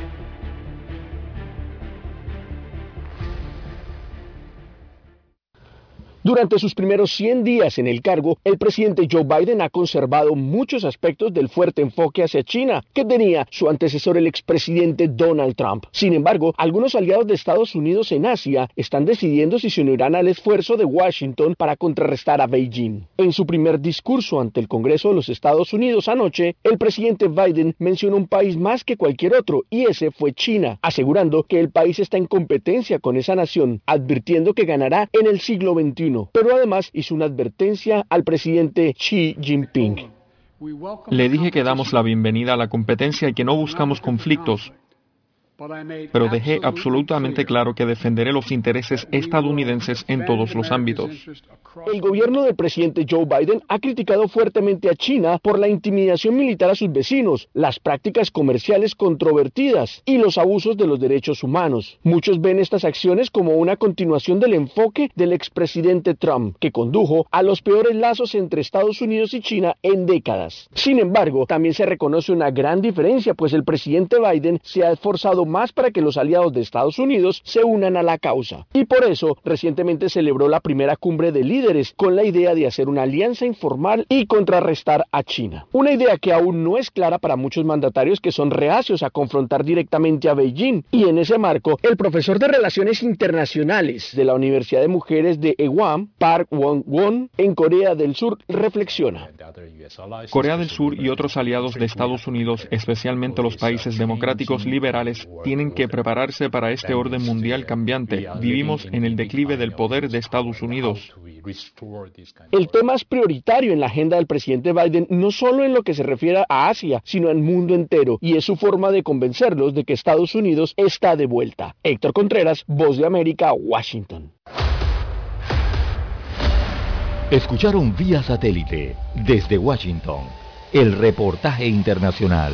Durante sus primeros 100 días en el cargo, el presidente Joe Biden ha conservado muchos aspectos del fuerte enfoque hacia China que tenía su antecesor el expresidente Donald Trump. Sin embargo, algunos aliados de Estados Unidos en Asia están decidiendo si se unirán al esfuerzo de Washington para contrarrestar a Beijing. En su primer discurso ante el Congreso de los Estados Unidos anoche, el presidente Biden mencionó un país más que cualquier otro y ese fue China, asegurando que el país está en competencia con esa nación, advirtiendo que ganará en el siglo XXI pero además hizo una advertencia al presidente Xi Jinping. Le dije que damos la bienvenida a la competencia y que no buscamos conflictos, pero dejé absolutamente claro que defenderé los intereses estadounidenses en todos los ámbitos. El gobierno del presidente Joe Biden ha criticado fuertemente a China por la intimidación militar a sus vecinos, las prácticas comerciales controvertidas y los abusos de los derechos humanos. Muchos ven estas acciones como una continuación del enfoque del expresidente Trump, que condujo a los peores lazos entre Estados Unidos y China en décadas. Sin embargo, también se reconoce una gran diferencia, pues el presidente Biden se ha esforzado más para que los aliados de Estados Unidos se unan a la causa. Y por eso, recientemente celebró la primera cumbre de líderes con la idea de hacer una alianza informal y contrarrestar a China. Una idea que aún no es clara para muchos mandatarios que son reacios a confrontar directamente a Beijing. Y en ese marco, el profesor de Relaciones Internacionales de la Universidad de Mujeres de Ewam, Park Won-won, en Corea del Sur, reflexiona. Corea del Sur y otros aliados de Estados Unidos, especialmente los países democráticos liberales, tienen que prepararse para este orden mundial cambiante. Vivimos en el declive del poder de Estados Unidos. El tema es prioritario en la agenda del presidente Biden, no solo en lo que se refiere a Asia, sino al mundo entero, y es su forma de convencerlos de que Estados Unidos está de vuelta. Héctor Contreras, Voz de América, Washington. Escucharon vía satélite desde Washington el reportaje internacional.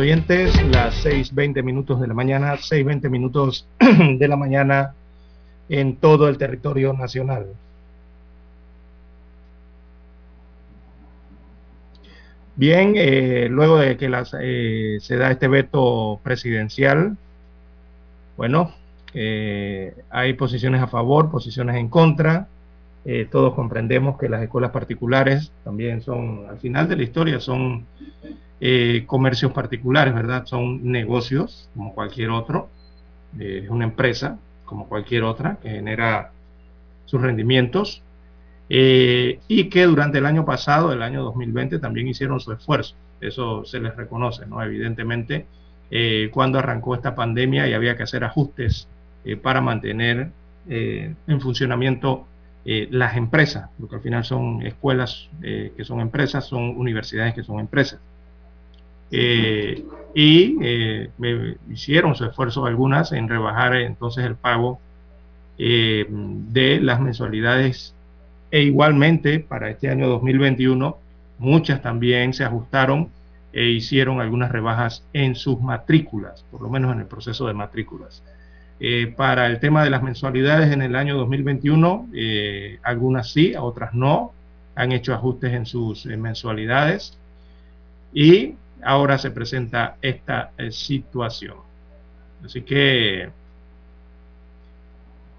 Oyentes, las 6.20 minutos de la mañana, 6.20 minutos de la mañana en todo el territorio nacional. Bien, eh, luego de que las, eh, se da este veto presidencial, bueno, eh, hay posiciones a favor, posiciones en contra. todos comprendemos que las escuelas particulares también son, al final de la historia, son eh, comercios particulares, ¿verdad? Son negocios como cualquier otro, es una empresa como cualquier otra que genera sus rendimientos eh, y que durante el año pasado, el año 2020, también hicieron su esfuerzo. Eso se les reconoce, ¿no? Evidentemente, eh, cuando arrancó esta pandemia y había que hacer ajustes para mantener en funcionamiento las empresas, porque al final son escuelas que son empresas, son universidades que son empresas. Eh, y eh, hicieron su esfuerzo algunas en rebajar entonces el pago eh, de las mensualidades. E igualmente para este año 2021 muchas también se ajustaron e hicieron algunas rebajas en sus matrículas, por lo menos en el proceso de matrículas. para el tema de las mensualidades en el año 2021, algunas sí, otras no, han hecho ajustes en sus mensualidades. Y ahora se presenta esta eh, situación. Así que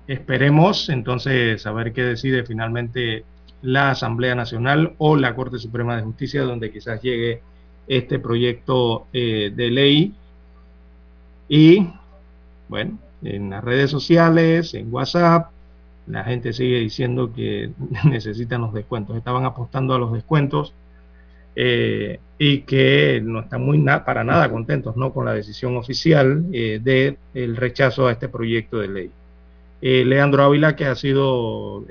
esperemos entonces a ver qué decide finalmente la Asamblea Nacional o la Corte Suprema de Justicia, donde quizás llegue este proyecto eh, de ley. Y bueno, en las redes sociales, en WhatsApp, la gente sigue diciendo que necesitan los descuentos. Estaban apostando a los descuentos eh, y que no están muy para nada contentos ¿no? con la decisión oficial eh, del rechazo a este proyecto de ley. Eh, Leandro Ávila, que ha sido,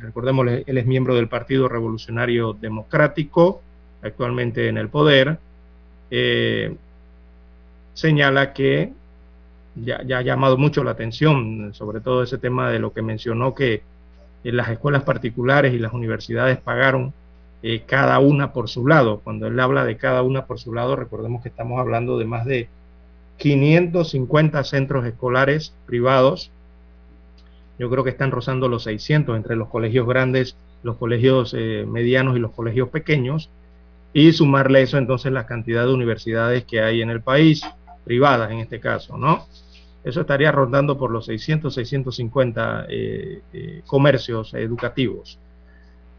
recordemos, él es miembro del Partido Revolucionario Democrático, actualmente en el poder, señala que ya, ya, ha llamado mucho la atención, sobre todo ese tema de lo que mencionó que las escuelas particulares y las universidades pagaron eh, cada una por su lado. Cuando él habla de cada una por su lado, recordemos que estamos hablando de más de 550 centros escolares privados. Yo creo que están rozando los 600 entre los colegios grandes, los colegios eh, medianos y los colegios pequeños. Y sumarle eso entonces la cantidad de universidades que hay en el país, privadas en este caso, ¿no? Eso estaría rondando por los 600, 650 eh, comercios educativos.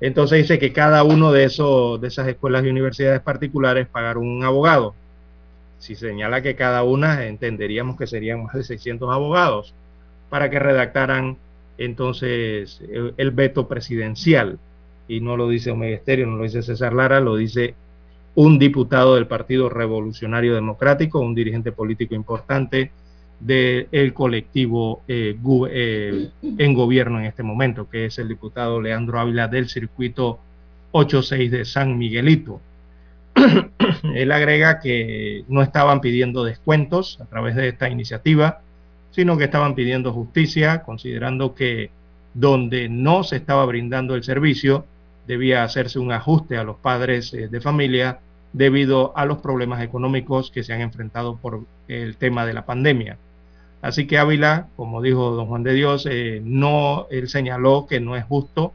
Entonces dice que cada uno de, esos, de esas escuelas y universidades particulares pagaron un abogado. Si señala que cada una, entenderíamos que serían más de 600 abogados para que redactaran entonces el veto presidencial. Y no lo dice Omega Estéreo, no lo dice César Lara, lo dice un diputado del Partido Revolucionario Democrático, un dirigente político importante del colectivo eh, eh, en gobierno en este momento, que es el diputado Leandro Ávila del circuito 86 de San Miguelito. Él agrega que no estaban pidiendo descuentos a través de esta iniciativa, sino que estaban pidiendo justicia, considerando que donde no se estaba brindando el servicio, debía hacerse un ajuste a los padres eh, de familia debido a los problemas económicos que se han enfrentado por el tema de la pandemia. Así que Ávila, como dijo don Juan de Dios, eh, no, él señaló que no es justo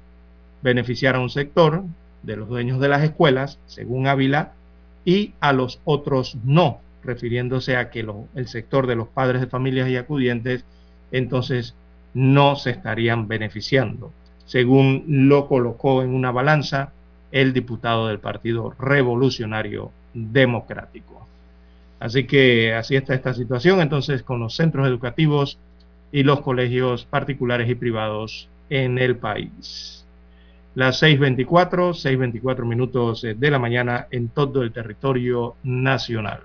beneficiar a un sector de los dueños de las escuelas, según Ávila, y a los otros no, refiriéndose a que el sector de los padres de familias y acudientes entonces no se estarían beneficiando. Según lo colocó en una balanza, el diputado del Partido Revolucionario Democrático. Así que así está esta situación entonces con los centros educativos y los colegios particulares y privados en el país. Las 6.24, 6.24 minutos de la mañana en todo el territorio nacional.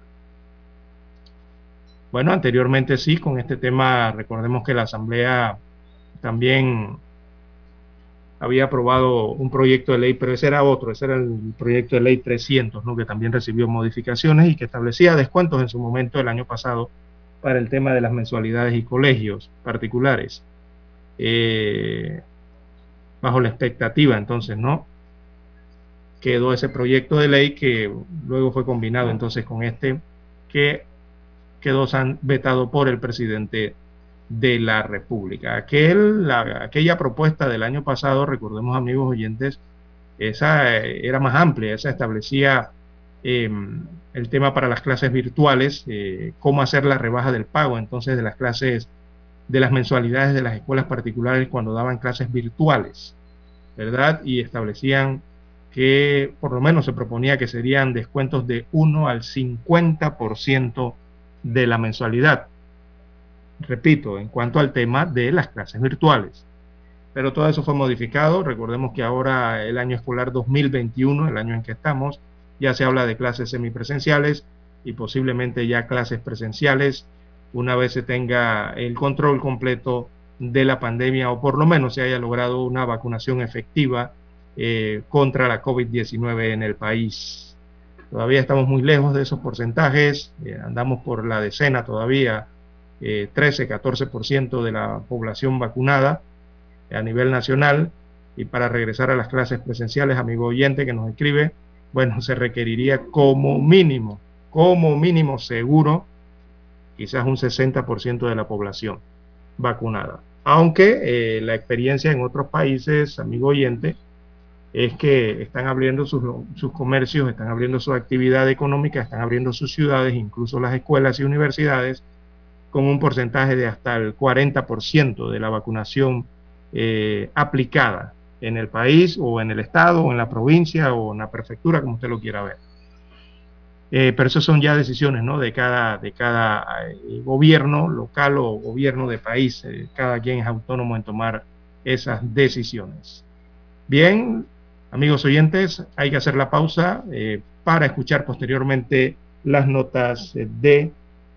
Bueno, anteriormente sí, con este tema, recordemos que la Asamblea también había aprobado un proyecto de ley, pero ese era otro, ese era el proyecto de ley 300, ¿no? que también recibió modificaciones y que establecía descuentos en su momento el año pasado para el tema de las mensualidades y colegios particulares. Eh, bajo la expectativa entonces, ¿no? Quedó ese proyecto de ley que luego fue combinado entonces con este que quedó vetado por el presidente de la República. Aquel, aquella propuesta del año pasado, recordemos amigos oyentes, esa eh, era más amplia, esa establecía em, el tema para las clases virtuales, eh, cómo hacer la rebaja del pago entonces de las clases, de las mensualidades de las escuelas particulares cuando daban clases virtuales, ¿verdad? Y establecían que por lo menos se proponía que serían descuentos de 1 al 50% de la mensualidad repito, en cuanto al tema de las clases virtuales. Pero todo eso fue modificado. Recordemos que ahora el año escolar 2021, el año en que estamos, ya se habla de clases semipresenciales y posiblemente ya clases presenciales una vez se tenga el control completo de la pandemia o por lo menos se haya logrado una vacunación efectiva eh, contra la COVID-19 en el país. Todavía estamos muy lejos de esos porcentajes, eh, andamos por la decena todavía 13-14% eh, de la población vacunada a nivel nacional. Y para regresar a las clases presenciales, amigo oyente que nos escribe, bueno, se requeriría como mínimo, como mínimo seguro, quizás un 60% de la población vacunada. Aunque eh, la experiencia en otros países, amigo oyente, es que están abriendo sus, sus, comercios, están abriendo su actividad económica, están abriendo sus ciudades, incluso las escuelas y universidades, con un porcentaje de hasta el 40% de la vacunación eh, aplicada en el país o en el estado o en la provincia o en la prefectura, como usted lo quiera ver. Eh, pero eso son ya decisiones ¿no? de cada, de cada eh, gobierno local o gobierno de país. cada quien es autónomo en tomar esas decisiones. Bien, amigos oyentes, hay que hacer la pausa para escuchar posteriormente las notas de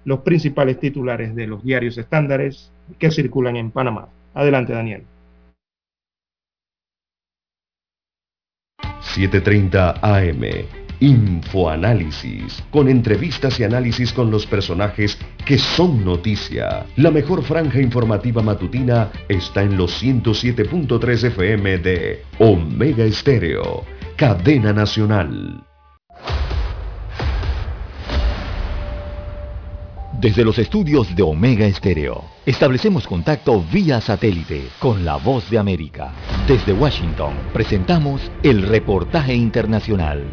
los principales titulares de los diarios estándares que circulan en Panamá. Adelante, Daniel. 7.30 AM. Infoanálisis, con entrevistas y análisis con los personajes que son noticia. La mejor franja informativa matutina está en los 107.3 FM de Omega Estéreo, cadena nacional. Desde los estudios de Omega Estéreo, establecemos contacto vía satélite con la voz de América. Desde Washington, presentamos el reportaje internacional.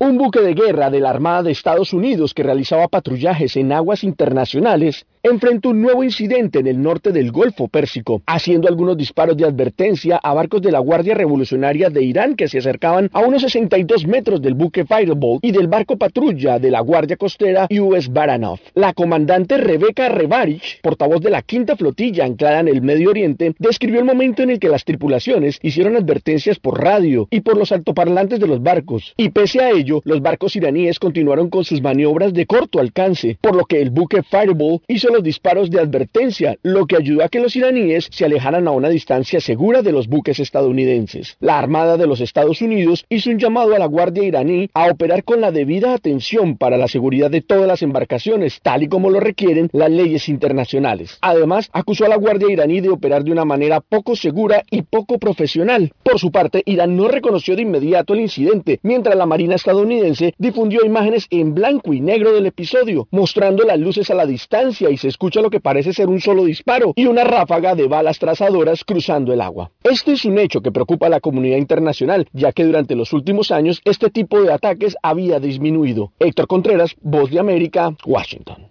Un buque de guerra de la Armada de Estados Unidos que realizaba patrullajes en aguas internacionales enfrentó un nuevo incidente en el norte del Golfo Pérsico, haciendo algunos disparos de advertencia a barcos de la Guardia Revolucionaria de Irán que se acercaban a unos 62 metros del buque Firebolt y del barco patrulla de la Guardia Costera US Baranov. La comandante Rebecca Rebarich, portavoz de la quinta flotilla anclada en el Medio Oriente, describió el momento en el que las tripulaciones hicieron advertencias por radio y por los altoparlantes de los barcos, y pese a ello, los barcos iraníes continuaron con sus maniobras de corto alcance, por lo que el buque Fireball hizo los disparos de advertencia, lo que ayudó a que los iraníes se alejaran a una distancia segura de los buques estadounidenses. La Armada de los Estados Unidos hizo un llamado a la Guardia iraní a operar con la debida atención para la seguridad de todas las embarcaciones, tal y como lo requieren las leyes internacionales. Además, acusó a la Guardia iraní de operar de una manera poco segura y poco profesional. Por su parte, Irán no reconoció de inmediato el incidente, mientras la Marina estadounidense difundió imágenes en blanco y negro del episodio, mostrando las luces a la distancia y se escucha lo que parece ser un solo disparo y una ráfaga de balas trazadoras cruzando el agua. Este es un hecho que preocupa a la comunidad internacional, ya que durante los últimos años este tipo de ataques había disminuido. Héctor Contreras, Voz de América, Washington.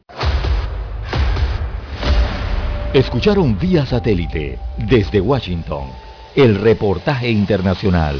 Escucharon vía satélite desde Washington el reportaje internacional.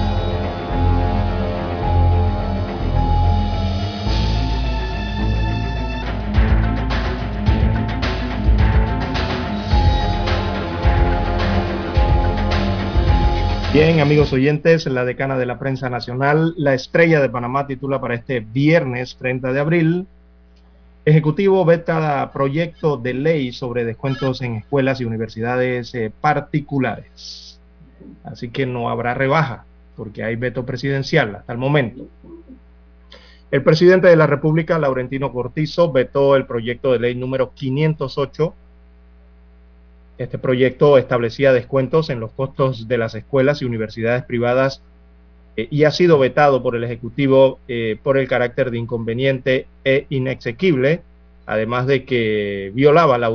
Bien, amigos oyentes, la decana de la prensa nacional, la estrella de Panamá titula para este viernes 30 de abril, Ejecutivo veta proyecto de ley sobre descuentos en escuelas y universidades eh, particulares. Así que no habrá rebaja, porque hay veto presidencial hasta el momento. El presidente de la República, Laurentino Cortizo, vetó el proyecto de ley número 508 este proyecto establecía descuentos en los costos de las escuelas y universidades privadas eh, y ha sido vetado por el Ejecutivo eh, por el carácter de inconveniente e inexequible, además de que violaba la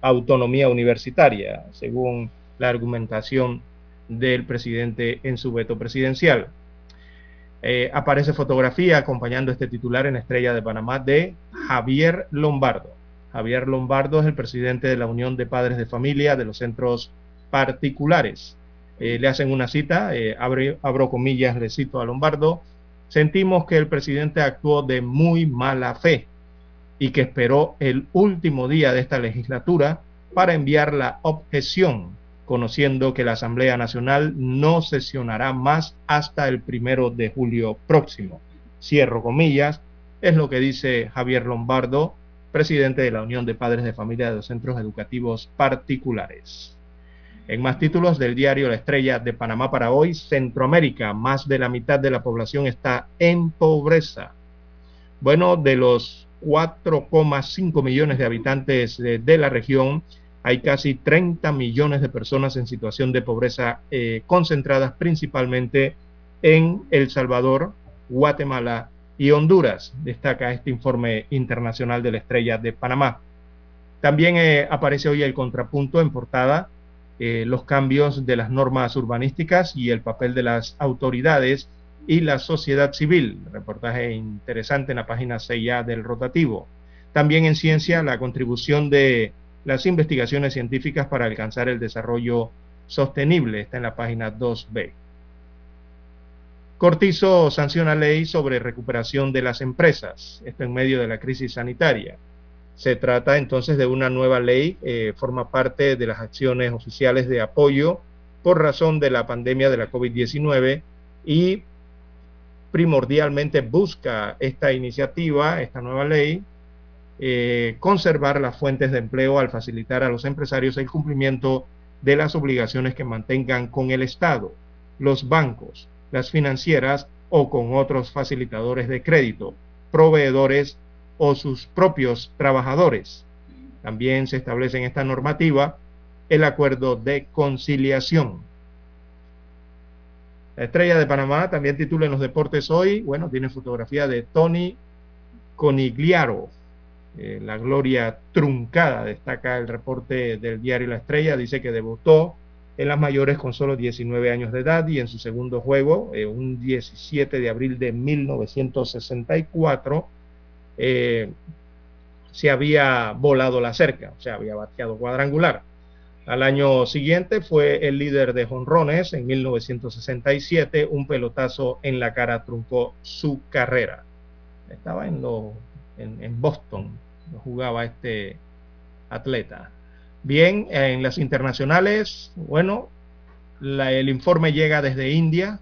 autonomía universitaria, según la argumentación del presidente en su veto presidencial. Eh, aparece fotografía acompañando este titular en Estrella de Panamá de Javier Lombardo. Javier Lombardo es el presidente de la Unión de Padres de Familia de los Centros Particulares. Eh, le hacen una cita, eh, abro comillas, le cito a Lombardo, sentimos que el presidente actuó de muy mala fe y que esperó el último día de esta legislatura para enviar la objeción, conociendo que la Asamblea Nacional no sesionará más hasta el primero de julio próximo. Cierro comillas, es lo que dice Javier Lombardo, presidente de la Unión de Padres de Familia de los Centros Educativos Particulares. En más títulos del diario La Estrella de Panamá para hoy, Centroamérica, más de la mitad de la población está en pobreza. Bueno, de los 4,5 millones de habitantes de, la región, hay casi 30 millones de personas en situación de pobreza eh, concentradas principalmente en El Salvador, Guatemala y Honduras, destaca este informe internacional de la Estrella de Panamá. También eh, aparece hoy el contrapunto en portada, eh, los cambios de las normas urbanísticas y el papel de las autoridades y la sociedad civil. Reportaje interesante en la página 6A del rotativo. También en ciencia, la contribución de las investigaciones científicas para alcanzar el desarrollo sostenible. Está en la página 2B. Cortizo sanciona ley sobre recuperación de las empresas, esto en medio de la crisis sanitaria. Se trata entonces de una nueva ley, eh, forma parte de las acciones oficiales de apoyo por razón de la pandemia de la COVID-19 y primordialmente busca esta iniciativa, esta nueva ley, eh, conservar las fuentes de empleo al facilitar a los empresarios el cumplimiento de las obligaciones que mantengan con el Estado, los bancos, las financieras o con otros facilitadores de crédito, proveedores o sus propios trabajadores. También se establece en esta normativa el acuerdo de conciliación. La estrella de Panamá también titula en los deportes hoy, bueno, tiene fotografía de Tony Conigliaro, eh, la gloria truncada, destaca el reporte del diario La Estrella, dice que debutó en las mayores con solo 19 años de edad y en su segundo juego, eh, un 17 de abril de 1964, eh, se había volado la cerca, o sea, había bateado cuadrangular. Al año siguiente fue el líder de jonrones en 1967, un pelotazo en la cara truncó su carrera. Estaba en, lo, en, en Boston, jugaba este atleta. Bien, en las internacionales, bueno, el informe llega desde India,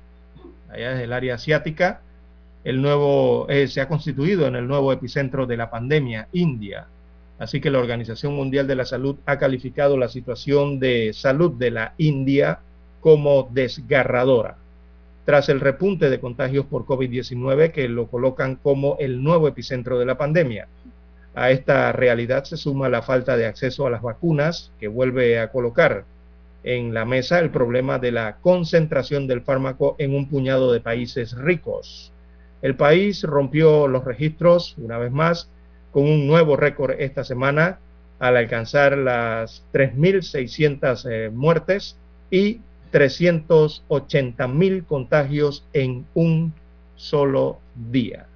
allá desde el área asiática. El nuevo eh, se ha constituido en el nuevo epicentro de la pandemia, India. Así que la Organización Mundial de la Salud ha calificado la situación de salud de la India como desgarradora, tras el repunte de contagios por COVID-19 que lo colocan como el nuevo epicentro de la pandemia. A esta realidad se suma la falta de acceso a las vacunas, que vuelve a colocar en la mesa el problema de la concentración del fármaco en un puñado de países ricos. El país rompió los registros una vez más con un nuevo récord esta semana al alcanzar las 3.600 eh, muertes y 380.000 contagios en un solo día.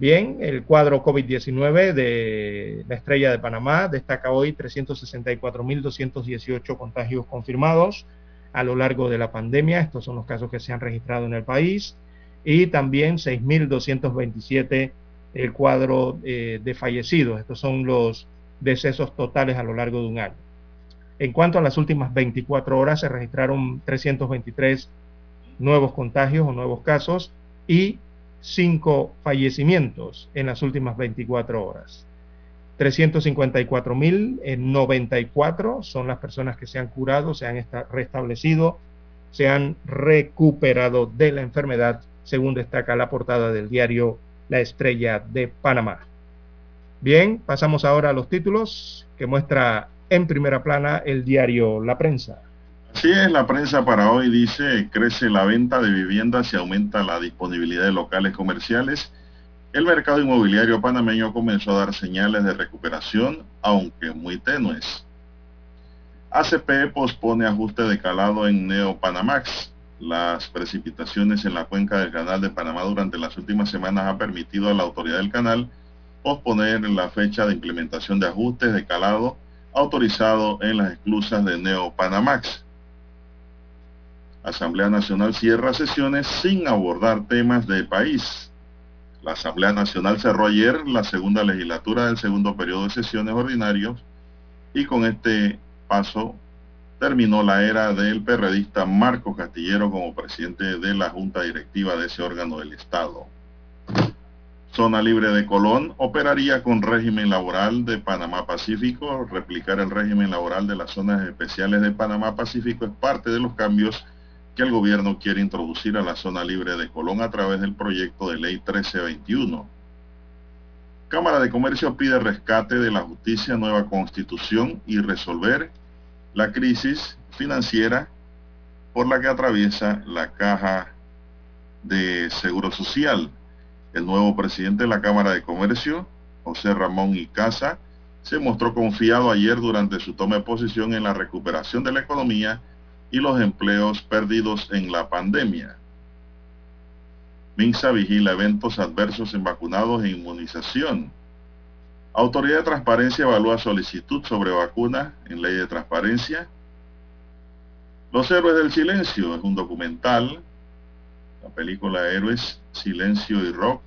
Bien, el cuadro COVID-19 de la estrella de Panamá destaca hoy 364.218 contagios confirmados a lo largo de la pandemia. Estos son los casos que se han registrado en el país. Y también 6.227 el cuadro eh, de fallecidos. Estos son los decesos totales a lo largo de un año. En cuanto a las últimas 24 horas, se registraron 323 nuevos contagios o nuevos casos y 5 fallecimientos en las últimas 24 horas. 354.094 son las personas que se han curado, se han restablecido, se han recuperado de la enfermedad, según destaca la portada del diario la estrella de Panamá. Bien, pasamos ahora a los títulos que muestra en primera plana el diario La Prensa. Así es, la prensa para hoy dice, crece la venta de viviendas y aumenta la disponibilidad de locales comerciales. El mercado inmobiliario panameño comenzó a dar señales de recuperación, aunque muy tenues. ACP pospone ajuste de calado en Neo Panamax. Las precipitaciones en la cuenca del canal de Panamá durante las últimas semanas ha permitido a la autoridad del canal posponer la fecha de implementación de ajustes de calado autorizado en las esclusas de Neo Panamax. Asamblea Nacional cierra sesiones sin abordar temas del país. La Asamblea Nacional cerró ayer la segunda legislatura del segundo periodo de sesiones ordinarios y con este paso terminó la era del perredista Marco Castillero como presidente de la Junta Directiva de ese órgano del Estado. Zona Libre de Colón operaría con régimen laboral de Panamá Pacífico. Replicar el régimen laboral de las zonas especiales de Panamá Pacífico es parte de los cambios el gobierno quiere introducir a la Zona Libre de Colón a través del proyecto de ley 1321. Cámara de Comercio pide rescate de la justicia, nueva constitución y resolver la crisis financiera por la que atraviesa la caja de Seguro Social. El nuevo presidente de la Cámara de Comercio, José Ramón Icaza, se mostró confiado ayer durante su toma de posición en la recuperación de la economía y los empleos perdidos en la pandemia. MINSA vigila eventos adversos en vacunados e inmunización. Autoridad de Transparencia evalúa solicitud sobre vacuna en ley de transparencia. Los Héroes del Silencio es un documental. La película Héroes, Silencio y Rock,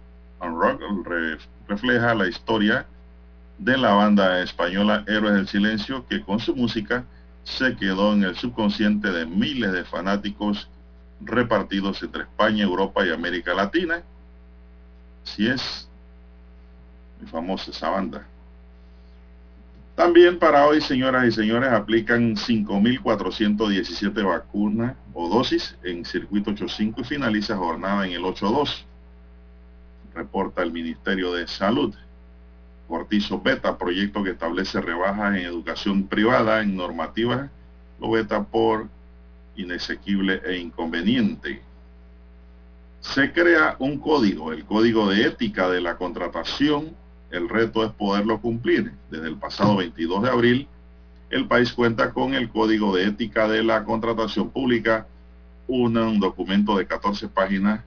refleja la historia de la banda española Héroes del Silencio que con su música se quedó en el subconsciente de miles de fanáticos repartidos entre España, Europa y América Latina. Si es famosa esa banda. También para hoy, señoras y señores, aplican 5.417 vacunas o dosis en circuito 85 y finaliza jornada en el 82. Reporta el Ministerio de Salud. Cortizo Beta, proyecto que establece rebajas en educación privada, en normativas, lo beta por inexequible e inconveniente. Se crea un código, el código de ética de la contratación el reto es poderlo cumplir. Desde el pasado 22 de abril, el país cuenta con el Código de Ética de la Contratación Pública, un documento de 14 páginas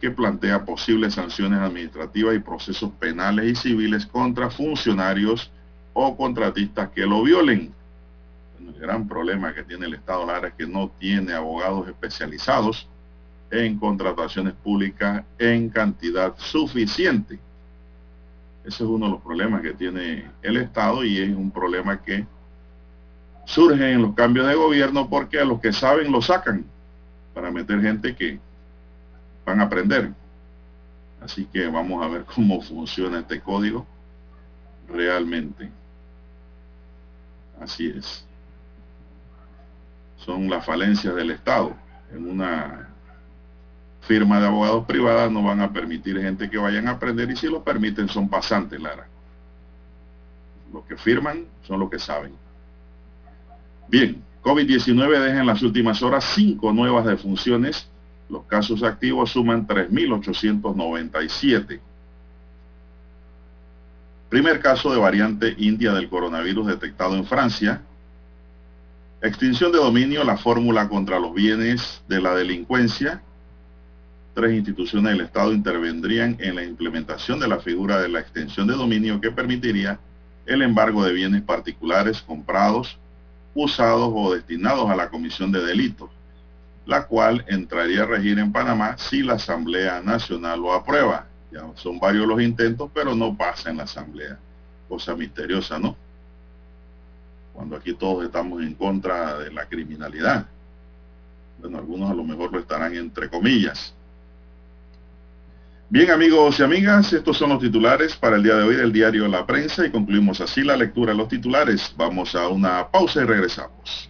que plantea posibles sanciones administrativas y procesos penales y civiles contra funcionarios o contratistas que lo violen. El gran problema que tiene el Estado Lara es que no tiene abogados especializados en contrataciones públicas en cantidad suficiente. Ese es uno de los problemas que tiene el Estado y es un problema que surgen los cambios de gobierno porque a los que saben lo sacan para meter gente que van a aprender. Así que vamos a ver cómo funciona este código realmente. Así es. Son las falencias del Estado. En una firma de abogados privada no van a permitir gente que vayan a aprender y si lo permiten son pasantes, Lara. Los que firman son los que saben. Bien, COVID-19 deja en las últimas horas cinco nuevas defunciones. Los casos activos suman 3.897. Primer caso de variante india del coronavirus detectado en Francia. Extinción de dominio, la fórmula contra los bienes de la delincuencia. Tres instituciones del Estado intervendrían en la implementación de la figura de la extensión de dominio que permitiría el embargo de bienes particulares comprados, usados o destinados a la comisión de delitos, la cual entraría a regir en Panamá si la Asamblea Nacional lo aprueba. Ya son varios los intentos, pero no pasa en la Asamblea. Cosa misteriosa, ¿no? Cuando aquí todos estamos en contra de la criminalidad. Bueno, algunos a lo mejor lo estarán entre comillas. Bien amigos y amigas, estos son los titulares para el día de hoy del diario La Prensa y concluimos así la lectura de los titulares. Vamos a una pausa y regresamos.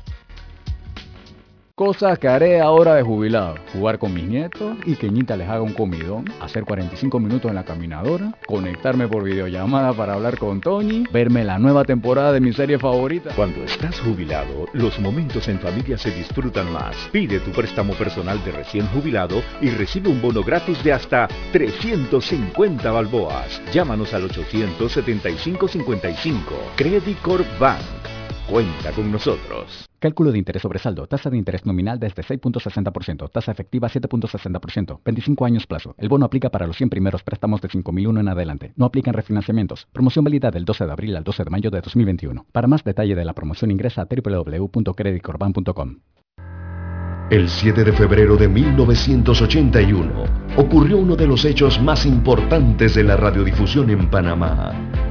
Cosas que haré ahora de jubilado. Jugar con mis nietos y que Ñita les haga un comidón. Hacer 45 minutos en la caminadora. Conectarme por videollamada para hablar con Tony. Verme la nueva temporada de mi serie favorita. Cuando estás jubilado, los momentos en familia se disfrutan más. Pide tu préstamo personal de recién jubilado y recibe un bono gratis de hasta 350 balboas. Llámanos al 875-55. Credit Corp Bank. Cuenta con nosotros. Cálculo de interés sobre saldo. Tasa de interés nominal desde 6.60%. Tasa efectiva 7.60%. 25 años plazo. El bono aplica para los 100 primeros préstamos de 5.001 en adelante. No aplican refinanciamientos. Promoción válida del 12 de abril al 12 de mayo de 2021. Para más detalle de la promoción ingresa a www.creditcorban.com. El 7 de febrero de 1981 ocurrió uno de los hechos más importantes de la radiodifusión en Panamá.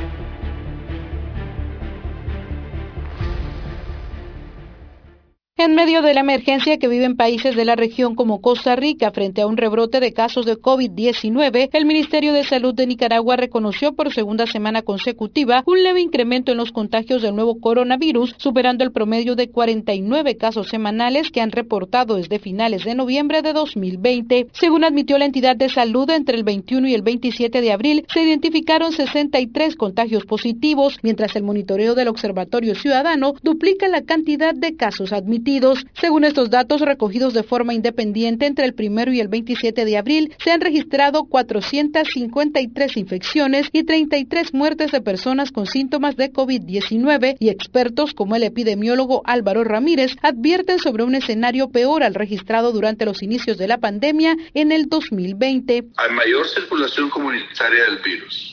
En medio de la emergencia que viven países de la región como Costa Rica frente a un rebrote de casos de COVID-19, el Ministerio de Salud de Nicaragua reconoció por segunda semana consecutiva un leve incremento en los contagios del nuevo coronavirus, superando el promedio de 49 casos semanales que han reportado desde finales de noviembre de 2020. Según admitió la entidad de salud, entre el 21 y el 27 de abril se identificaron 63 contagios positivos, mientras el monitoreo del Observatorio Ciudadano duplica la cantidad de casos admitidos. Según estos datos recogidos de forma independiente entre el 1 y el 27 de abril, se han registrado 453 infecciones y 33 muertes de personas con síntomas de COVID-19 y expertos como el epidemiólogo Álvaro Ramírez advierten sobre un escenario peor al registrado durante los inicios de la pandemia en el 2020. Hay mayor circulación comunitaria del virus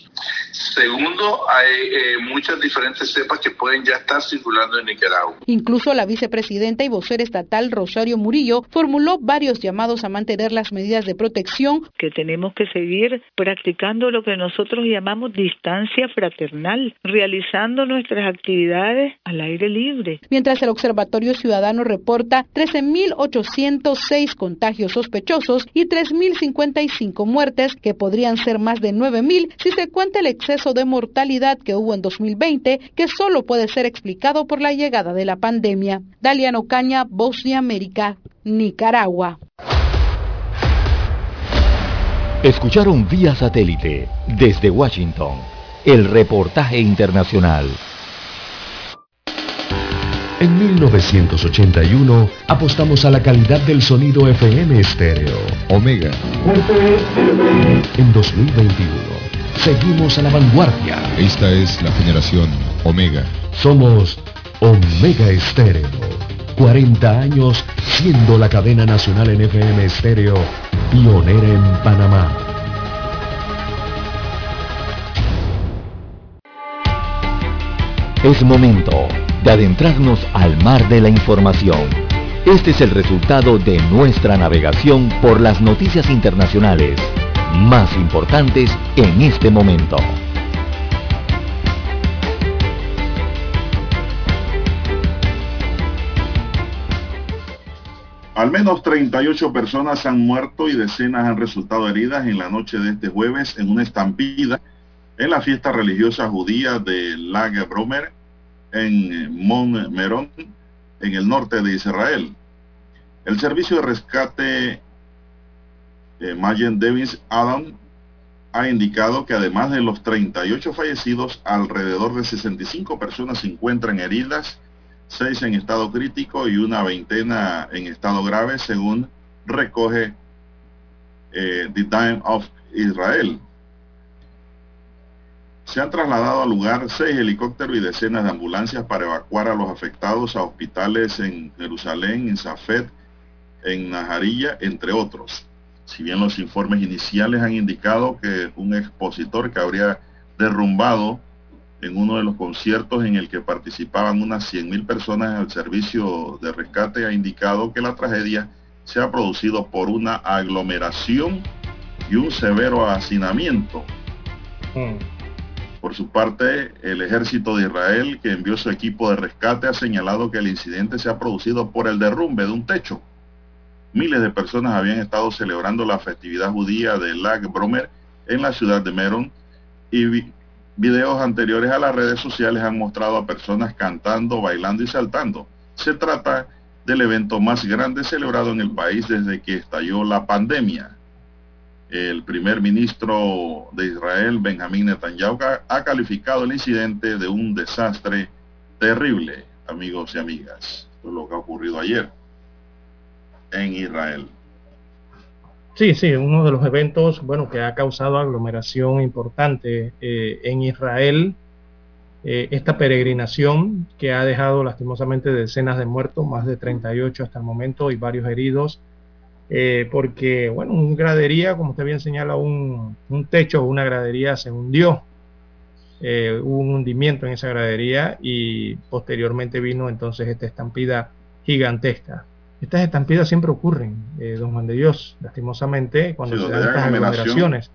Segundo, hay eh, muchas diferentes cepas que pueden ya estar circulando en Nicaragua. Incluso la vicepresidenta y vocera estatal Rosario Murillo formuló varios llamados a mantener las medidas de protección. Que tenemos que seguir practicando lo que nosotros llamamos distancia fraternal, realizando nuestras actividades al aire libre. Mientras el Observatorio Ciudadano reporta 13.806 contagios sospechosos y 3.055 muertes, que podrían ser más de 9.000 si se cuenta el exceso de mortalidad que hubo en 2020, que solo puede ser explicado por la llegada de la pandemia. Daliano Caña, Voz de América, Nicaragua. Escucharon vía satélite desde Washington el reportaje internacional. En 1981 apostamos a la calidad del sonido FM estéreo. Omega. En 2021 seguimos a la vanguardia. Esta es la generación Omega. Somos Omega Estéreo. 40 años siendo la cadena nacional en FM estéreo pionera en Panamá. Es momento de adentrarnos al mar de la información. Este es el resultado de nuestra navegación por las noticias internacionales más importantes en este momento. Al menos 38 personas han muerto y decenas han resultado heridas en la noche de este jueves en una estampida en la fiesta religiosa judía de Lag Bromer en Mont Meron, en el norte de Israel. El servicio de rescate eh, Mayen Davis Adam ha indicado que además de los 38 fallecidos, alrededor de 65 personas se encuentran heridas, 6 en estado crítico y una veintena en estado grave, según recoge eh, The Time of Israel. Se han trasladado al lugar seis helicópteros y decenas de ambulancias para evacuar a los afectados a hospitales en Jerusalén, en Safed, en Najarilla, entre otros. Si bien los informes iniciales han indicado que un expositor que habría derrumbado en uno de los conciertos en el que participaban unas 100.000 personas al servicio de rescate ha indicado que la tragedia se ha producido por una aglomeración y un severo hacinamiento. Mm. Por su parte, el ejército de Israel, que envió su equipo de rescate, ha señalado que el incidente se ha producido por el derrumbe de un techo Miles de personas habían estado celebrando la festividad judía de Lag Bromer en la ciudad de Meron y videos anteriores a las redes sociales han mostrado a personas cantando, bailando y saltando. Se trata del evento más grande celebrado en el país desde que estalló la pandemia. El primer ministro de Israel, Benjamín Netanyahu, ha calificado el incidente de un desastre terrible, amigos y amigas. Lo que ha ocurrido ayer en Israel. Sí, sí, uno de los eventos, bueno, que ha causado aglomeración importante eh, en Israel, eh, esta peregrinación que ha dejado lastimosamente decenas de muertos, más de 38 hasta el momento y varios heridos, eh, porque, bueno, un gradería, como usted bien señala, un, un techo, una gradería se hundió, hubo un hundimiento en esa gradería y posteriormente vino entonces esta estampida gigantesca. Estas estampidas siempre ocurren, eh, don Juan de Dios, lastimosamente, cuando se dan estas aglomeraciones.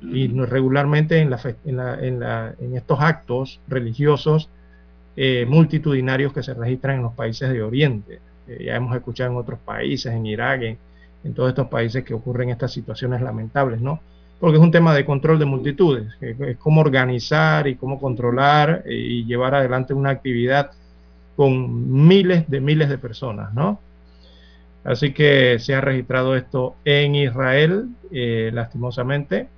Y regularmente en, en, estos actos religiosos eh, multitudinarios que se registran en los países de Oriente. Eh, ya hemos escuchado en otros países, en Irak, en, todos estos países que ocurren estas situaciones lamentables, ¿no? Porque es un tema de control de multitudes, es cómo organizar y cómo controlar y llevar adelante una actividad con miles de miles de personas, ¿no? Así que se ha registrado esto en Israel, eh, lastimosamente.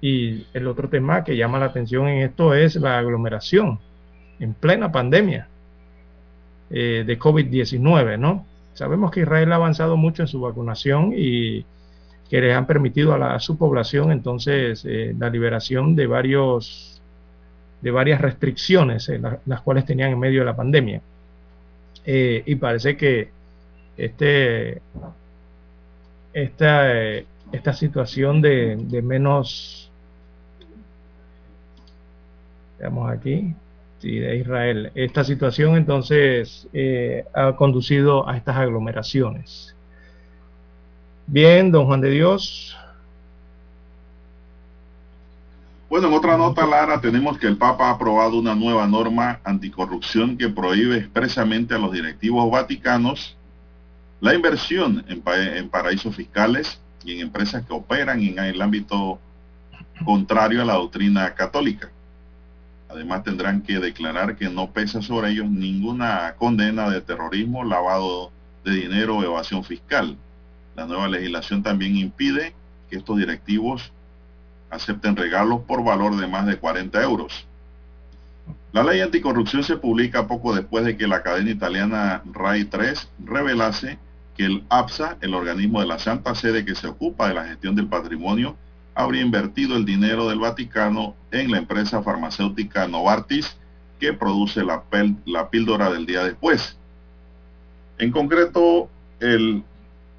Y el otro tema que llama la atención en esto es la aglomeración en plena pandemia eh, de COVID-19, ¿no? Sabemos que Israel ha avanzado mucho en su vacunación y que le han permitido a, su población entonces eh, la liberación de varios de varias restricciones, las cuales tenían en medio de la pandemia. y parece que este, esta, esta situación de, menos Veamos aquí. De Israel. Esta situación entonces eh, ha conducido a estas aglomeraciones. Bien, don Juan de Dios. Bueno, en otra nota, Lara, tenemos que el Papa ha aprobado una nueva norma anticorrupción que prohíbe expresamente a los directivos vaticanos la inversión en, paraísos fiscales y en empresas que operan en el ámbito contrario a la doctrina católica. Además tendrán que declarar que no pesa sobre ellos ninguna condena de terrorismo, lavado de dinero o evasión fiscal. La nueva legislación también impide que estos directivos acepten regalos por valor de más de 40 euros. La ley anticorrupción se publica poco después de que la cadena italiana RAI 3 revelase que el APSA, el organismo de la Santa Sede que se ocupa de la gestión del patrimonio, habría invertido el dinero del Vaticano en la empresa farmacéutica Novartis que produce la, píldora del día después. En concreto, el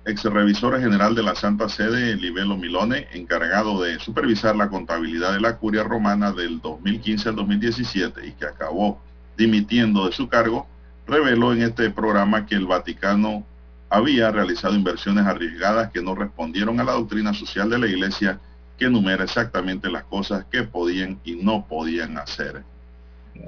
ex revisor general de la Santa Sede, Livelo Milone, encargado de supervisar la contabilidad de la curia romana del 2015 al 2017 y que acabó dimitiendo de su cargo, reveló en este programa que el Vaticano había realizado inversiones arriesgadas que no respondieron a la doctrina social de la Iglesia que enumera exactamente las cosas que podían y no podían hacer.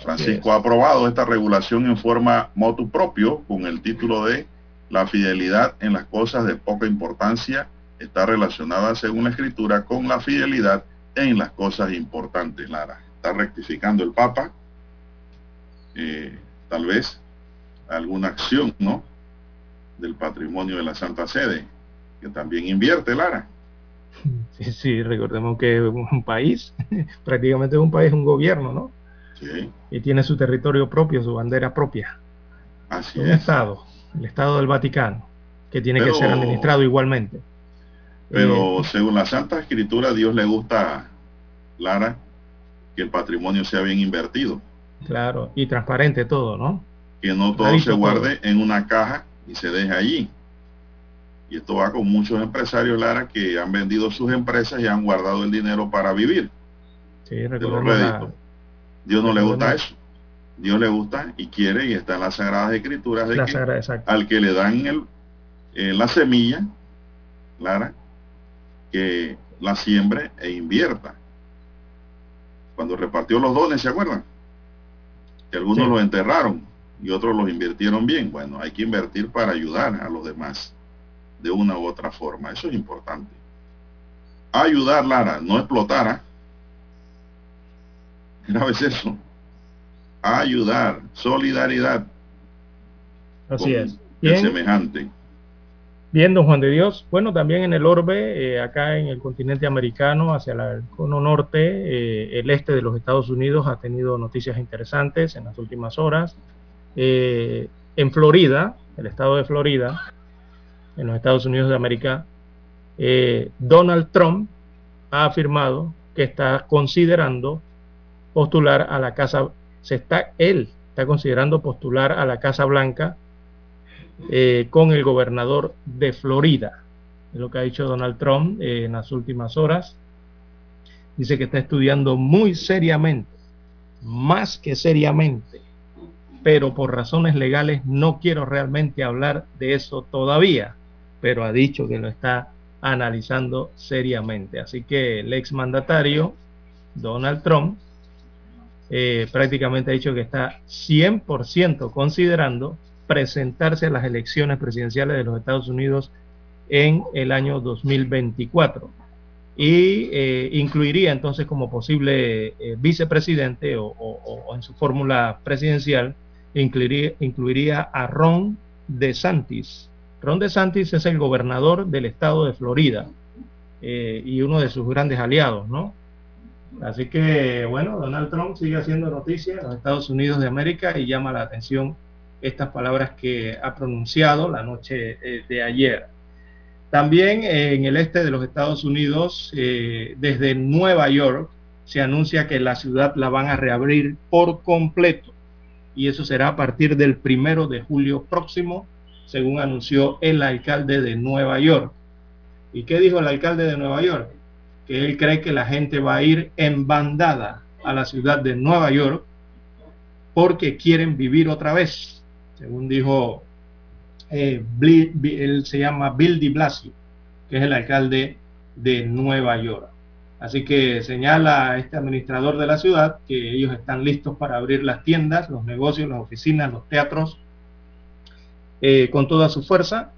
Francisco ha aprobado esta regulación en forma motu propio con el título de La fidelidad en las cosas de poca importancia está relacionada según la escritura con la fidelidad en las cosas importantes. Lara, está rectificando el Papa. Eh, tal vez alguna acción, ¿no? Del patrimonio de la Santa Sede, que también invierte, Lara. Sí, sí, recordemos que es un país, prácticamente es un país, un gobierno, ¿no? Sí. Y tiene su territorio propio, su bandera propia. Así un estado, el Estado del Vaticano, que tiene que ser administrado igualmente. Pero eh, según la Santa Escritura, Dios le gusta, Lara, que el patrimonio sea bien invertido. Claro, y transparente todo, ¿no? Que no todo se guarde en una caja y se deje allí. Y esto va con muchos empresarios, Lara, que han vendido sus empresas y han guardado el dinero para vivir. Sí, Dios no le gusta eso. Dios le gusta y quiere, y está en las Sagradas Escrituras, de que al que le dan el, eh, la semilla, Lara, que la siembre e invierta. Cuando repartió los dones, ¿se acuerdan? Que algunos los enterraron y otros los invirtieron bien. Bueno, hay que invertir para ayudar a los demás de una u otra forma. Eso es importante. Ayudar, Lara, no explotar. ¿ah? Grave es eso. Ayudar, solidaridad. Así es. Bien. semejante. Bien, don Juan de Dios. Bueno, también en el orbe, eh, acá en el continente americano, hacia el cono norte, eh, el este de los Estados Unidos ha tenido noticias interesantes en las últimas horas. Eh, en Florida, el estado de Florida, en los Estados Unidos de América, eh, Donald Trump ha afirmado que está considerando postular a la Casa, se está, él está considerando postular a la Casa Blanca eh, con el gobernador de Florida. Es lo que ha dicho Donald Trump en las últimas horas. Dice que está estudiando muy seriamente, más que seriamente, pero por razones legales no quiero realmente hablar de eso todavía pero ha dicho que lo está analizando seriamente. Así que el ex mandatario Donald Trump eh, prácticamente ha dicho que está 100% considerando presentarse a las elecciones presidenciales de los Estados Unidos en el año 2024 y eh, incluiría entonces como posible eh, vicepresidente o, en su fórmula presidencial incluiría, a Ron DeSantis, Ron DeSantis es el gobernador del estado de Florida eh, y uno de sus grandes aliados, ¿no? Así que, bueno, Donald Trump sigue haciendo noticias en los Estados Unidos de América y llama la atención estas palabras que ha pronunciado la noche eh, de ayer. También eh, en el este de los Estados Unidos, desde Nueva York, se anuncia que la ciudad la van a reabrir por completo y eso será a partir del primero de julio próximo según anunció el alcalde de Nueva York. ¿Y qué dijo el alcalde de Nueva York? Que él cree que la gente va a ir en bandada a la ciudad de Nueva York porque quieren vivir otra vez, según dijo, eh, él se llama Bill de Blasio, que es el alcalde de Nueva York. Así que señala este administrador de la ciudad que ellos están listos para abrir las tiendas, los negocios, las oficinas, los teatros, eh, con toda su fuerza,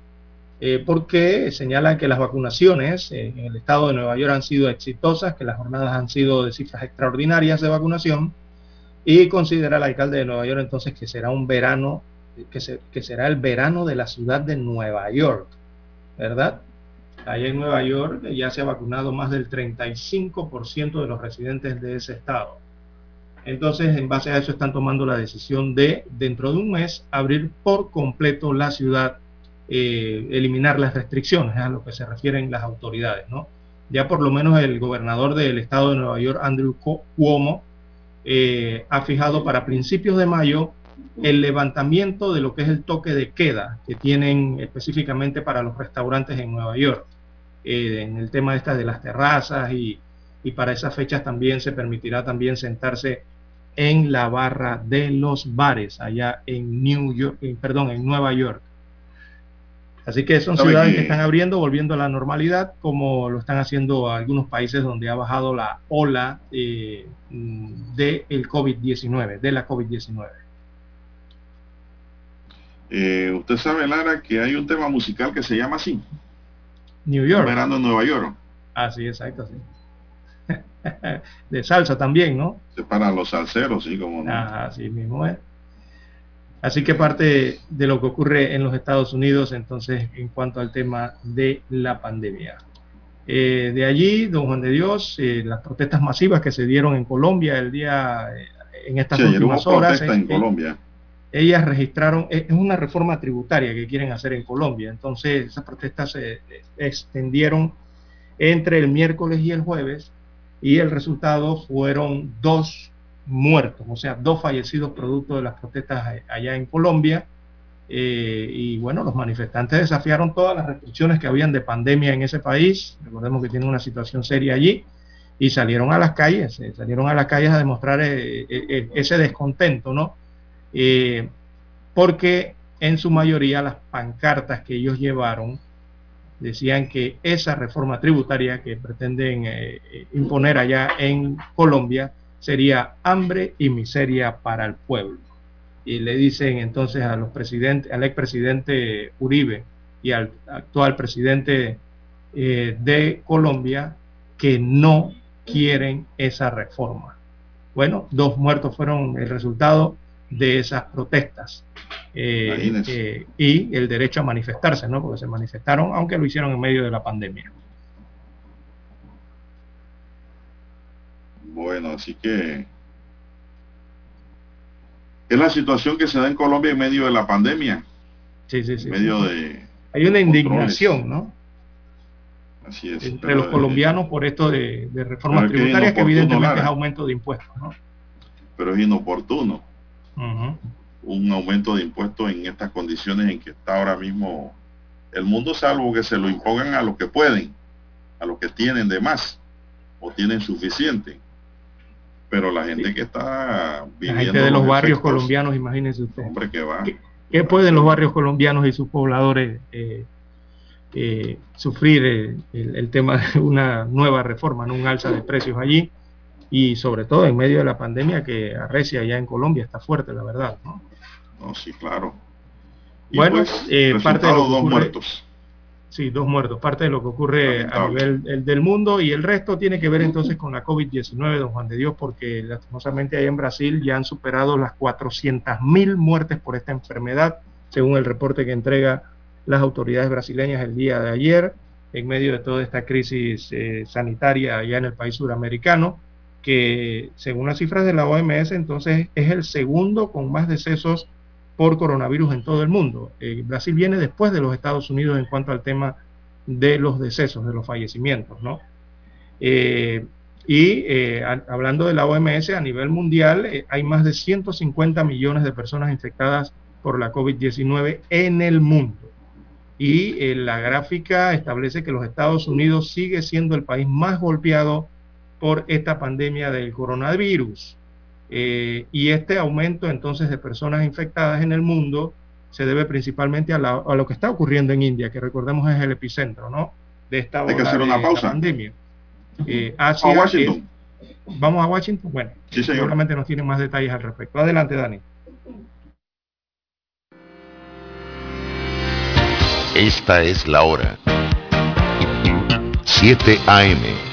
eh, porque señalan que las vacunaciones en el estado de Nueva York han sido exitosas, que las jornadas han sido de cifras extraordinarias de vacunación, y considera el alcalde de Nueva York entonces que será un verano, que será el verano de la ciudad de Nueva York, ¿verdad? Allá en Nueva York ya se ha vacunado más del 35% de los residentes de ese estado. Entonces, en base a eso están tomando la decisión de, dentro de un mes, abrir por completo la ciudad, eh, eliminar las restricciones, a lo que se refieren las autoridades, ¿no? Ya por lo menos el gobernador del estado de Nueva York, Andrew Cuomo, eh, ha fijado para principios de mayo el levantamiento de lo que es el toque de queda que tienen específicamente para los restaurantes en Nueva York. Eh, en el tema esta de las terrazas y, para esas fechas también se permitirá también sentarse en la barra de los bares allá en New York, perdón, en Nueva York. Así que son ciudades que están abriendo, volviendo a la normalidad, como lo están haciendo algunos países donde ha bajado la ola eh, del COVID-19, de la COVID-19. Eh, usted sabe, Lara, que hay un tema musical que se llama así. New York. Verano en Nueva York. Ah, sí, exacto, sí. de salsa también, ¿no? Para los salseros, sí, como no. Ah, sí mismo es. Así que parte de lo que ocurre en los Estados Unidos, entonces, en cuanto al tema de la pandemia. Eh, de allí, don Juan de Dios, eh, las protestas masivas que se dieron en Colombia el día, eh, en estas últimas horas. En, Colombia. Ellas registraron, es una reforma tributaria que quieren hacer en Colombia. Entonces, esas protestas se extendieron entre el miércoles y el jueves y el resultado fueron dos muertos, o sea, dos fallecidos producto de las protestas allá en Colombia. Eh, y bueno, los manifestantes desafiaron todas las restricciones que habían de pandemia en ese país. Recordemos que tiene una situación seria allí y salieron a las calles, eh, salieron a las calles a demostrar eh, ese descontento, ¿no? Porque en su mayoría las pancartas que ellos llevaron decían que esa reforma tributaria que pretenden imponer allá en Colombia sería hambre y miseria para el pueblo. Y le dicen entonces a los presidentes, al expresidente Uribe y al actual presidente eh, de Colombia que no quieren esa reforma. Bueno, dos muertos fueron el resultado de esas protestas eh, eh, y el derecho a manifestarse, ¿no? Porque se manifestaron, aunque lo hicieron en medio de la pandemia. Bueno, así que es la situación que se da en Colombia en medio de la pandemia. Sí, sí, sí. En medio de... Hay una indignación, ¿no? Así es. Entre los colombianos por esto de, reformas tributarias que evidentemente es aumento de impuestos, ¿no? Pero es inoportuno. Un aumento de impuestos en estas condiciones en que está ahora mismo el mundo, salvo que se lo impongan a los que pueden, a los que tienen de más o tienen suficiente pero la gente que está viviendo la gente de los, barrios colombianos, imagínense usted. Hombre, que va. ¿Qué, pueden los barrios colombianos y sus pobladores eh, eh, sufrir eh, el, tema de una nueva reforma, ¿no? un alza de precios allí? Y sobre todo en medio de la pandemia que arrecia allá en Colombia, está fuerte, la verdad. No, no sí, claro. bueno, pues, parte de los dos muertos Sí, dos muertos, parte de lo que ocurre a nivel del mundo y el resto tiene que ver entonces con la COVID-19, don Juan de Dios, porque lastimosamente ahí en Brasil ya han superado las 400.000 muertes por esta enfermedad, según el reporte que entrega las autoridades brasileñas el día de ayer, en medio de toda esta crisis eh, sanitaria allá en el país suramericano, que según las cifras de la OMS entonces es el segundo con más decesos por coronavirus en todo el mundo. Eh, Brasil viene después de los Estados Unidos en cuanto al tema de los decesos, de los fallecimientos, ¿no? Eh, y eh, hablando de la OMS a nivel mundial, hay más de 150 millones de personas infectadas por la COVID-19 en el mundo. Y la gráfica establece que los Estados Unidos sigue siendo el país más golpeado por esta pandemia del coronavirus. Eh, y este aumento entonces de personas infectadas en el mundo se debe principalmente a, lo que está ocurriendo en India, que recordemos es el epicentro, ¿no? De esta Hay que hacer una pausa. pandemia. Eh, a Washington. Vamos a Washington. Bueno, seguramente nos tienen más detalles al respecto. Adelante, Dani. Esta es la hora. 7 AM.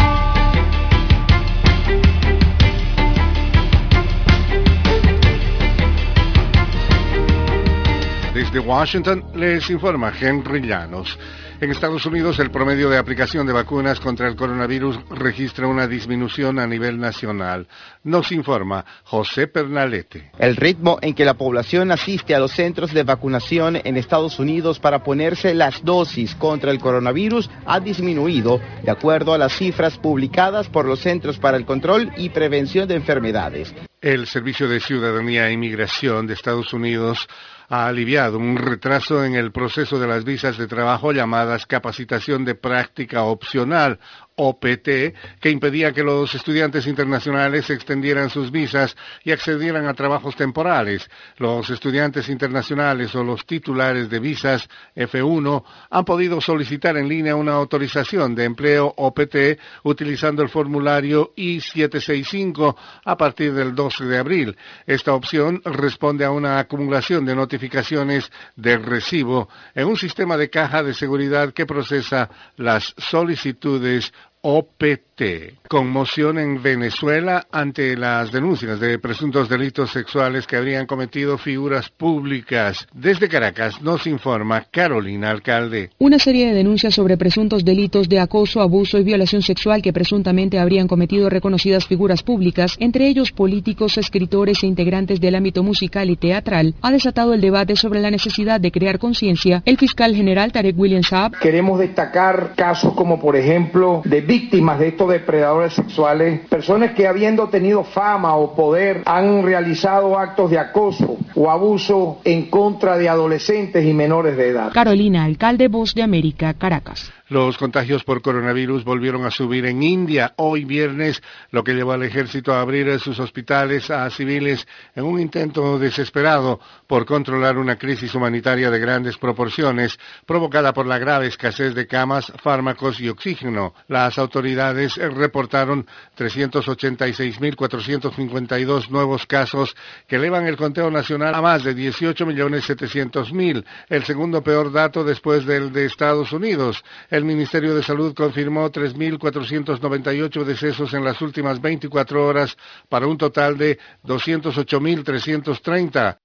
Desde Washington les informa Henry Llanos. En Estados Unidos el promedio de aplicación de vacunas contra el coronavirus registra una disminución a nivel nacional. Nos informa José Pernalete. El ritmo en que la población asiste a los centros de vacunación en Estados Unidos para ponerse las dosis contra el coronavirus ha disminuido de acuerdo a las cifras publicadas por los Centros para el Control y Prevención de Enfermedades. El Servicio de Ciudadanía e Inmigración de Estados Unidos ha aliviado un retraso en el proceso de las visas de trabajo llamadas capacitación de práctica opcional OPT, que impedía que los estudiantes internacionales extendieran sus visas y accedieran a trabajos temporales. Los estudiantes internacionales o los titulares de visas F1 han podido solicitar en línea una autorización de empleo OPT utilizando el formulario I-765 a partir del 12 de abril. Esta opción responde a una acumulación de notificaciones de recibo en un sistema de caja de seguridad que procesa las solicitudes OPT. Conmoción en Venezuela ante las denuncias de presuntos delitos sexuales que habrían cometido figuras públicas. Desde Caracas nos informa Carolina Alcalde. Una serie de denuncias sobre presuntos delitos de acoso, abuso y violación sexual que presuntamente habrían cometido reconocidas figuras públicas, entre ellos políticos, escritores e integrantes del ámbito musical y teatral, ha desatado el debate sobre la necesidad de crear conciencia. El fiscal general Tarek William Saab. Queremos destacar casos como por ejemplo de víctimas de estos depredadores sexuales, personas que habiendo tenido fama o poder han realizado actos de acoso o abuso en contra de adolescentes y menores de edad. Carolina, alcalde Voz de América, Caracas. Los contagios por coronavirus volvieron a subir en India hoy viernes, lo que llevó al ejército a abrir sus hospitales a civiles en un intento desesperado por controlar una crisis humanitaria de grandes proporciones provocada por la grave escasez de camas, fármacos y oxígeno. Las autoridades reportaron 386.452 nuevos casos que elevan el conteo nacional a más de 18.700.000, el segundo peor dato después del de Estados Unidos. Ministerio de Salud confirmó 3.498 decesos en las últimas 24 horas para un total de 208.330.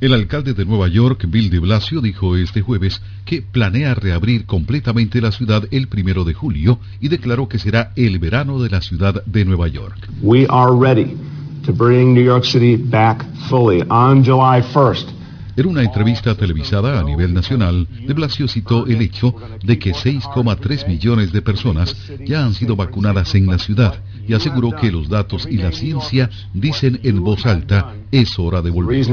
El alcalde de Nueva York, Bill de Blasio, dijo este jueves que planea reabrir completamente la ciudad el primero de julio y declaró que será el verano de la ciudad de Nueva York. We are ready to bring New York City back fully on July 1st. En una entrevista televisada a nivel nacional, de Blasio citó el hecho de que 6,3 millones de personas ya han sido vacunadas en la ciudad y aseguró que los datos y la ciencia dicen en voz alta, es hora de volver.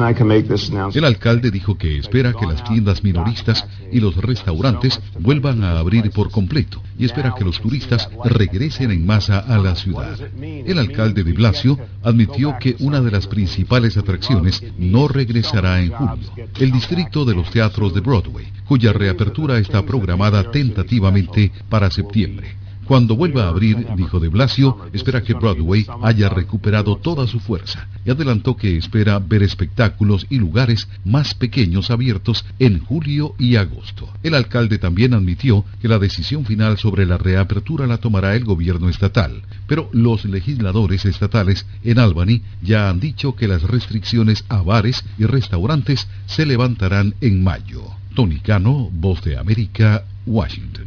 El alcalde dijo que espera que las tiendas minoristas y los restaurantes vuelvan a abrir por completo y espera que los turistas regresen en masa a la ciudad. El alcalde de Blasio admitió que una de las principales atracciones no regresará en julio, el distrito de los teatros de Broadway, cuya reapertura está programada tentativamente para septiembre. Cuando vuelva a abrir, dijo de Blasio, espera que Broadway haya recuperado toda su fuerza y adelantó que espera ver espectáculos y lugares más pequeños abiertos en julio y agosto. El alcalde también admitió que la decisión final sobre la reapertura la tomará el gobierno estatal, pero los legisladores estatales en Albany ya han dicho que las restricciones a bares y restaurantes se levantarán en mayo. Tony Cano, Voz de América, Washington.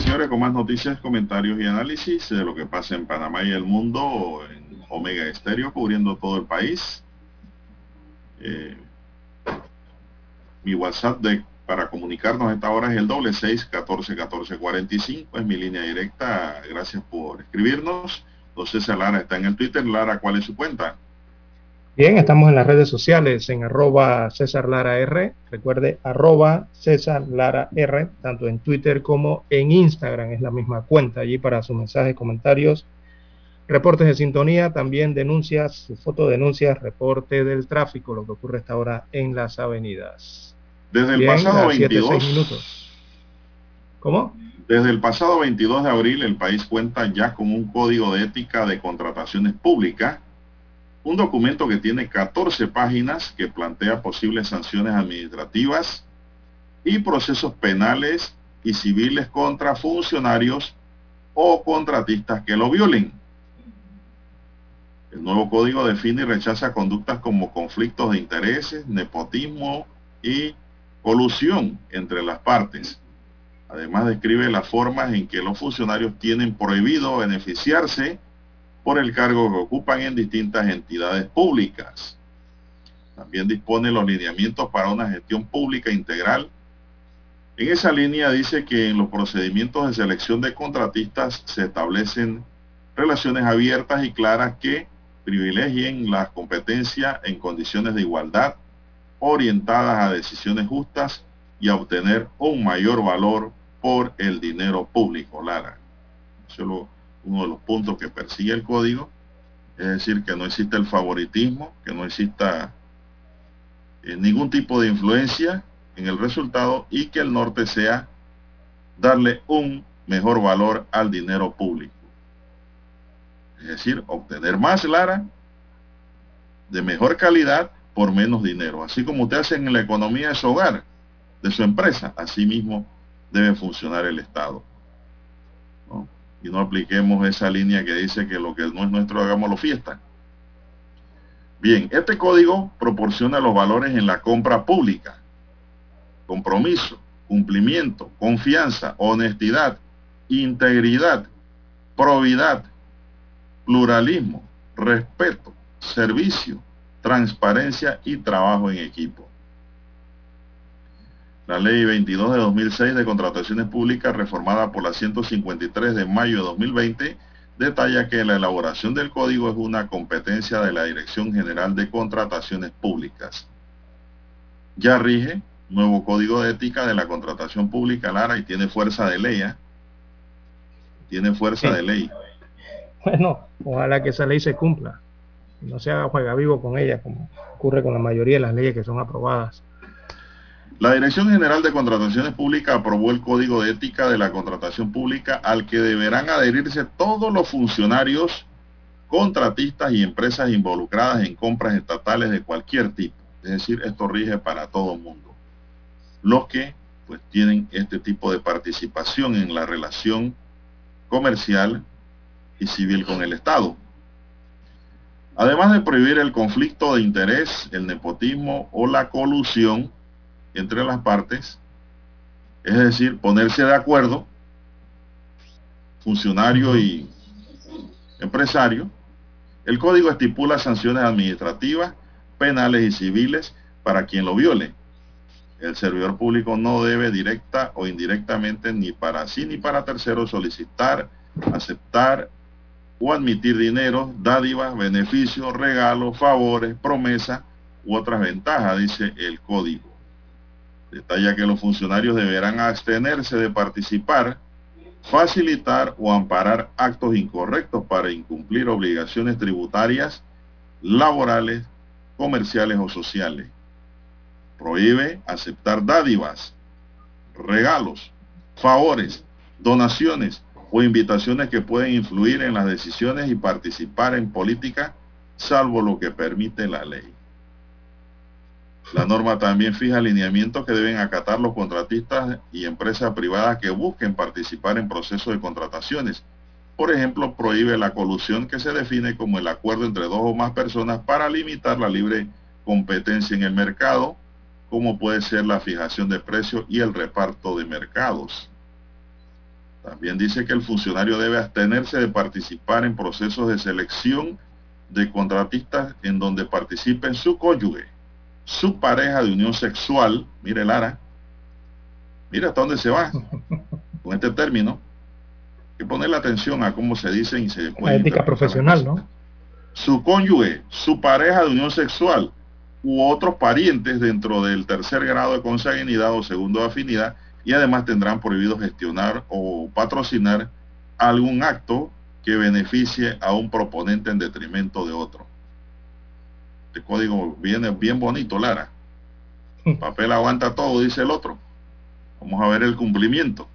Señores, con más noticias, comentarios y análisis de lo que pasa en Panamá y el mundo en Omega Estéreo, cubriendo todo el país. Eh, mi WhatsApp de, para comunicarnos esta hora es el doble seis catorce catorce cuarenta y cinco, es mi línea directa. Gracias por escribirnos. Entonces Lara está en el Twitter. Lara, ¿cuál es su cuenta? Bien, estamos en las redes sociales en arroba César Lara R. Recuerde, arroba César Lara R, tanto en Twitter como en Instagram. Es la misma cuenta allí para sus mensajes, comentarios, reportes de sintonía, también denuncias, fotodenuncias, reporte del tráfico, lo que ocurre esta hora en las avenidas. Desde el pasado las siete, 22 seis minutos. ¿Cómo? Desde el pasado 22 de abril el país cuenta ya con un código de ética de contrataciones públicas, un documento que tiene 14 páginas que plantea posibles sanciones administrativas y procesos penales y civiles contra funcionarios o contratistas que lo violen. El nuevo código define y rechaza conductas como conflictos de intereses, nepotismo y colusión entre las partes. Además describe las formas en que los funcionarios tienen prohibido beneficiarse por el cargo que ocupan en distintas entidades públicas. También dispone los lineamientos para una gestión pública integral. En esa línea dice que en los procedimientos de selección de contratistas se establecen relaciones abiertas y claras que privilegien la competencia en condiciones de igualdad, orientadas a decisiones justas y a obtener un mayor valor por el dinero público, Lara. Uno de los puntos que persigue el código, es decir, que no exista el favoritismo, que no exista eh, ningún tipo de influencia en el resultado y que el norte sea darle un mejor valor al dinero público. Es decir, obtener más, Lara, de mejor calidad por menos dinero. Así como usted hace en la economía de su hogar, de su empresa, así mismo debe funcionar el Estado. Y no apliquemos esa línea que dice que lo que no es nuestro hagámoslo fiesta. Bien, este código proporciona los valores en la compra pública. Compromiso, cumplimiento, confianza, honestidad, integridad, probidad, pluralismo, respeto, servicio, transparencia y trabajo en equipo. La ley 22 de 2006 de contrataciones públicas reformada por la 153 de mayo de 2020 detalla que la elaboración del código es una competencia de la Dirección General de Contrataciones Públicas. Ya rige nuevo código de ética de la contratación pública, Lara, y tiene fuerza de ley. ¿eh? Tiene fuerza Sí. de ley. Bueno, ojalá que esa ley se cumpla. No se haga juega vivo con ella, como ocurre con la mayoría de las leyes que son aprobadas. La Dirección General de Contrataciones Públicas aprobó el Código de Ética de la Contratación Pública al que deberán adherirse todos los funcionarios, contratistas y empresas involucradas en compras estatales de cualquier tipo. Es decir, esto rige para todo el mundo. Los que pues tienen este tipo de participación en la relación comercial y civil con el Estado. Además de prohibir el conflicto de interés, el nepotismo o la colusión entre las partes, es decir, ponerse de acuerdo, funcionario y empresario, el código estipula sanciones administrativas, penales y civiles para quien lo viole. El servidor público no debe directa o indirectamente ni para sí ni para terceros solicitar, aceptar o admitir dinero, dádivas, beneficios, regalos, favores, promesas u otras ventajas, dice el código. Detalla que los funcionarios deberán abstenerse de participar, facilitar o amparar actos incorrectos para incumplir obligaciones tributarias, laborales, comerciales o sociales. Prohíbe aceptar dádivas, regalos, favores, donaciones, o invitaciones que pueden influir en las decisiones y participar en política, salvo lo que permite la ley. La norma también fija lineamientos que deben acatar los contratistas y empresas privadas que busquen participar en procesos de contrataciones. Por ejemplo, prohíbe la colusión que se define como el acuerdo entre dos o más personas para limitar la libre competencia en el mercado, como puede ser la fijación de precios y el reparto de mercados. También dice que el funcionario debe abstenerse de participar en procesos de selección de contratistas en donde participen su cónyuge, su pareja de unión sexual, mire Lara, mira hasta dónde se va con este término. Hay que ponerle atención a cómo se dice y se La ética profesional, ¿no? Su cónyuge, su pareja de unión sexual u otros parientes dentro del tercer grado de consanguinidad o segundo de afinidad y además tendrán prohibido gestionar o patrocinar algún acto que beneficie a un proponente en detrimento de otro. Este código viene bien bonito, Lara. El papel aguanta todo, dice el otro. Vamos a ver el cumplimiento.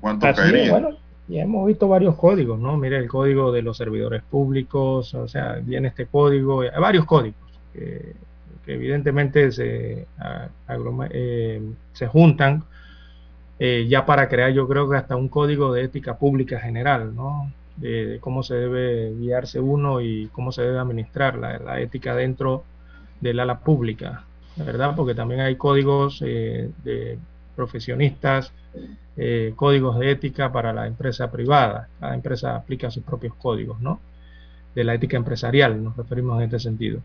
¿Cuánto Así es, caería? bueno, ya hemos visto varios códigos, ¿no? Mire el código de los servidores públicos, o sea, viene este código, hay varios códigos que, que evidentemente se, agroma- eh, se juntan eh, ya para crear yo creo que hasta un código de ética pública general, ¿no? De, de cómo se debe guiarse uno y cómo se debe administrar la, la ética dentro del ala pública, ¿verdad? Porque también hay códigos eh, de profesionistas, eh, códigos de ética para la empresa privada. Cada empresa aplica sus propios códigos, ¿no? De la ética empresarial, nos referimos en este sentido.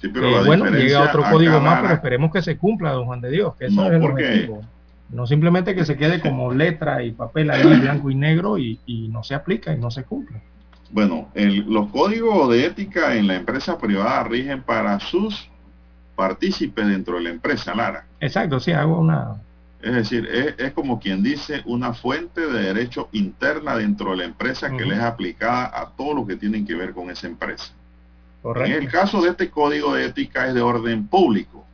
Sí, pero Eh, la bueno, llega otro código más, pero esperemos que se cumpla, don Juan de Dios, que eso No, es el objetivo. No simplemente que se quede como letra y papel ahí blanco y negro y, y no se aplica y no se cumple. Bueno, el- los códigos de ética en la empresa privada rigen para sus partícipes dentro de la empresa, Lara. Exacto, sí, hago una... Es decir, es, es como quien dice una fuente de derecho interna dentro de la empresa que les es aplicada a todo lo que tienen que ver con esa empresa. Correcto. En el caso de este código de ética es de orden público,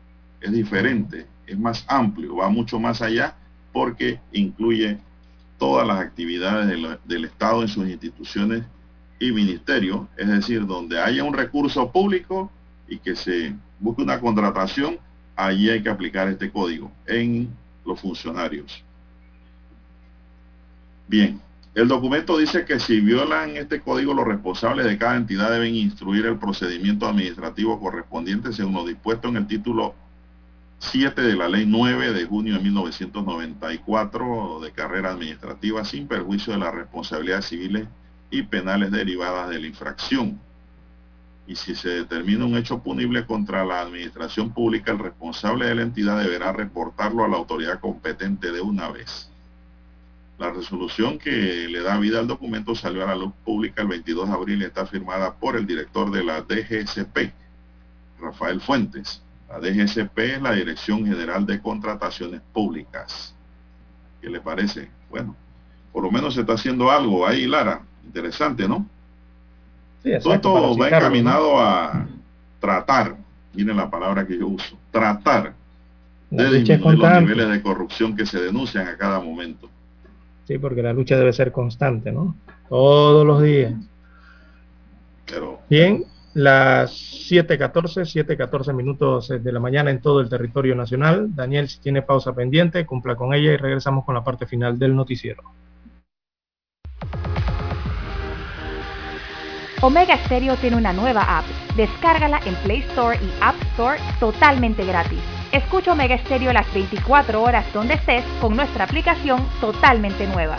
es diferente, es más amplio, va mucho más allá porque incluye todas las actividades del Estado en sus instituciones y ministerios, es decir, donde haya un recurso público y que se busque una contratación, allí hay que aplicar este código en los funcionarios. Bien, el documento dice que si violan este código, los responsables de cada entidad deben instruir el procedimiento administrativo correspondiente según lo dispuesto en el título 7 de la Ley 9 de junio de 1994 de carrera administrativa sin perjuicio de las responsabilidades civiles y penales derivadas de la infracción. Y si se determina un hecho punible contra la administración pública, el responsable de la entidad deberá reportarlo a la autoridad competente de una vez. La resolución que le da vida al documento salió a la luz pública el 22 de abril y está firmada por el director de la DGSP, Rafael Fuentes. La DGSP es la Dirección General de Contrataciones Públicas. ¿Qué le parece? Bueno, por lo menos se está haciendo algo ahí, Lara. Interesante, ¿no? Sí, Todo exacto, esto va encaminado a tratar, miren la palabra que yo uso, tratar de disminuir los niveles de corrupción que se denuncian a cada momento. Sí, porque la lucha debe ser constante, ¿no? Todos los días. Pero, Bien, las 7.14, 7.14 minutos de la mañana en todo el territorio nacional. Daniel, si tiene pausa pendiente, cumpla con ella y regresamos con la parte final del noticiero. Omega Stereo tiene una nueva app. Descárgala en Play Store y App Store totalmente gratis. Escucha Omega Stereo las 24 horas donde estés con nuestra aplicación totalmente nueva.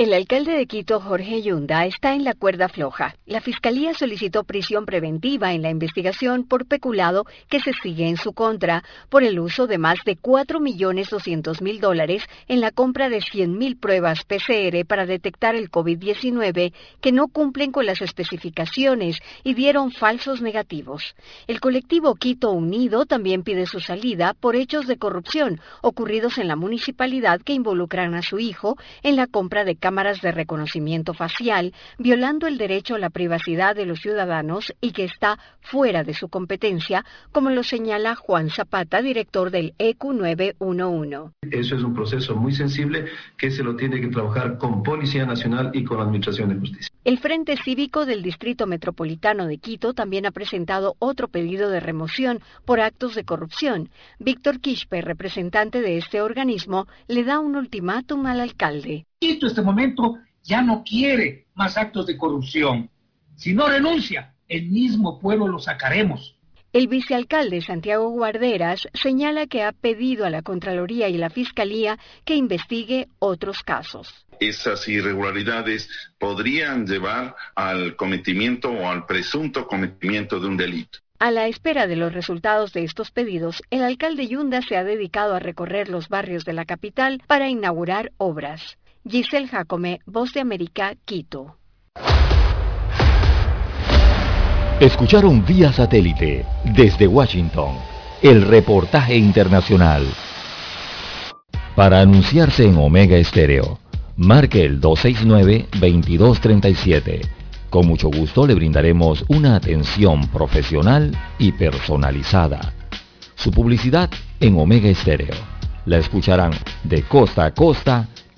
El alcalde de Quito, Jorge Yunda, está en la cuerda floja. La fiscalía solicitó prisión preventiva en la investigación por peculado que se sigue en su contra por el uso de más de 4.200.000 dólares en la compra de 100.000 pruebas PCR para detectar el COVID-19 que no cumplen con las especificaciones y dieron falsos negativos. El colectivo Quito Unido también pide su salida por hechos de corrupción ocurridos en la municipalidad que involucran a su hijo en la compra de cámaras de reconocimiento facial, violando el derecho a la privacidad de los ciudadanos y que está fuera de su competencia, como lo señala Juan Zapata, director del E EQ 911. Eso es un proceso muy sensible que se lo tiene que trabajar con Policía Nacional y con la Administración de Justicia. El Frente Cívico del Distrito Metropolitano de Quito también ha presentado otro pedido de remoción por actos de corrupción. Víctor Quispe, representante de este organismo, le da un ultimátum al alcalde. Quito este momento ya no quiere más actos de corrupción. Si no renuncia, el mismo pueblo lo sacaremos. El vicealcalde Santiago Guarderas señala que ha pedido a la Contraloría y la Fiscalía que investigue otros casos. Esas irregularidades podrían llevar al cometimiento o al presunto cometimiento de un delito. A la espera de los resultados de estos pedidos, el alcalde Yunda se ha dedicado a recorrer los barrios de la capital para inaugurar obras. Giselle Jacome, Voz de América, Quito. Escucharon vía satélite desde Washington el reportaje internacional. Para anunciarse en Omega Estéreo, marque el 269-2237. Con mucho gusto le brindaremos una atención profesional y personalizada. Su publicidad en Omega Estéreo. La escucharán de costa a costa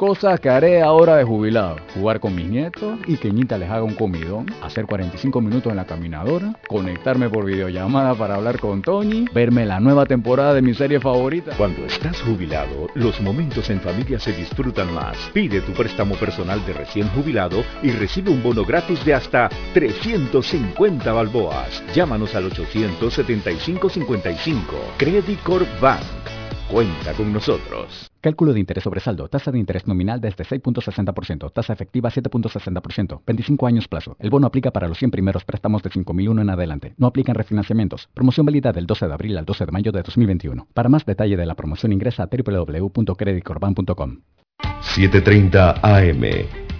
Cosas que haré ahora de jubilado. Jugar con mis nietos y que Ñita les haga un comidón. Hacer 45 minutos en la caminadora. Conectarme por videollamada para hablar con Tony. Verme la nueva temporada de mi serie favorita. Cuando estás jubilado, los momentos en familia se disfrutan más. Pide tu préstamo personal de recién jubilado y recibe un bono gratis de hasta 350 balboas. Llámanos al 875-55. Credit Corp Bank. Cuenta con nosotros. Cálculo de interés sobre saldo. Tasa de interés nominal desde 6.60%. Tasa efectiva 7.60%. 25 años plazo. El bono aplica para los 100 primeros préstamos de 5.001 en adelante. No aplican refinanciamientos. Promoción válida del 12 de abril al 12 de mayo de 2021. Para más detalle de la promoción ingresa a www.creditcorban.com. 7.30 AM.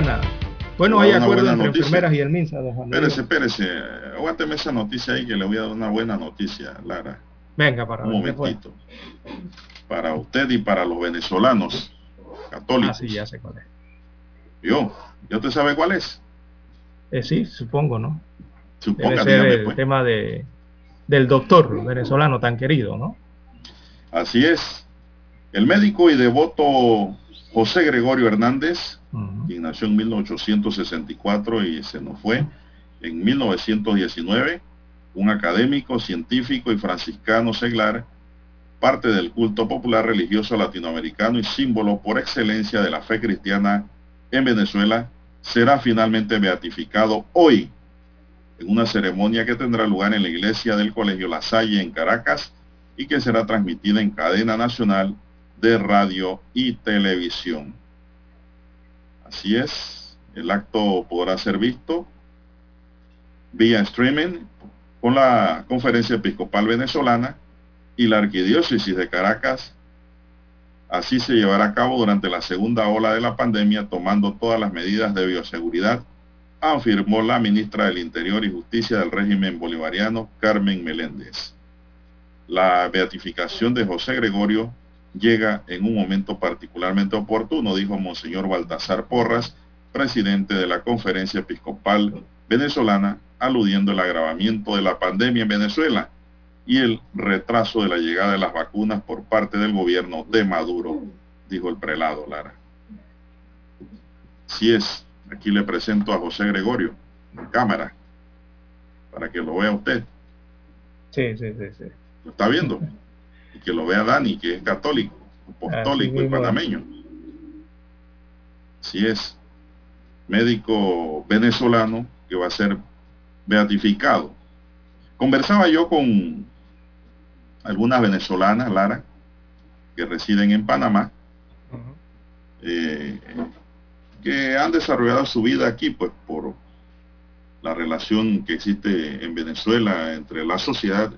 Mañana. Bueno, hay acuerdo entre noticia. enfermeras y el MINSA, Espérese, espérese. Aguánteme esa noticia ahí que le voy a dar una buena noticia, Lara. Venga, para Un ver momentito. Para usted y para los venezolanos católicos. Ah, sí, ya sé cuál es. Yo, ¿ya usted sabe cuál es? Eh, sí, supongo, ¿no? Ser dígame, el pues. tema de, del doctor venezolano tan querido, ¿no? Así es. El médico y devoto José Gregorio Hernández, quien nació en 1864 y se nos fue en 1919, un académico, científico y franciscano seglar, parte del culto popular religioso latinoamericano y símbolo por excelencia de la fe cristiana en Venezuela, será finalmente beatificado hoy en una ceremonia que tendrá lugar en la iglesia del Colegio La Salle en Caracas y que será transmitida en cadena nacional de radio y televisión. Así es, el acto podrá ser visto vía streaming con la Conferencia Episcopal Venezolana y la Arquidiócesis de Caracas. Así se llevará a cabo durante la segunda ola de la pandemia, tomando todas las medidas de bioseguridad, afirmó la ministra del Interior y Justicia del régimen bolivariano, Carmen Meléndez. La beatificación de José Gregorio llega en un momento particularmente oportuno, dijo Monseñor Baltasar Porras, presidente de la Conferencia Episcopal Venezolana, aludiendo al agravamiento de la pandemia en Venezuela y el retraso de la llegada de las vacunas por parte del gobierno de Maduro, dijo el prelado Lara. Si es, aquí le presento a José Gregorio, en cámara, para que lo vea usted. Sí, sí, sí, sí. ¿Lo está viendo? Y que lo vea Dani, que es católico, apostólico y panameño. Si es médico venezolano que va a ser beatificado. Conversaba yo con algunas venezolanas, Lara, que residen en Panamá, eh, que han desarrollado su vida aquí, pues por la relación que existe en Venezuela entre la sociedad,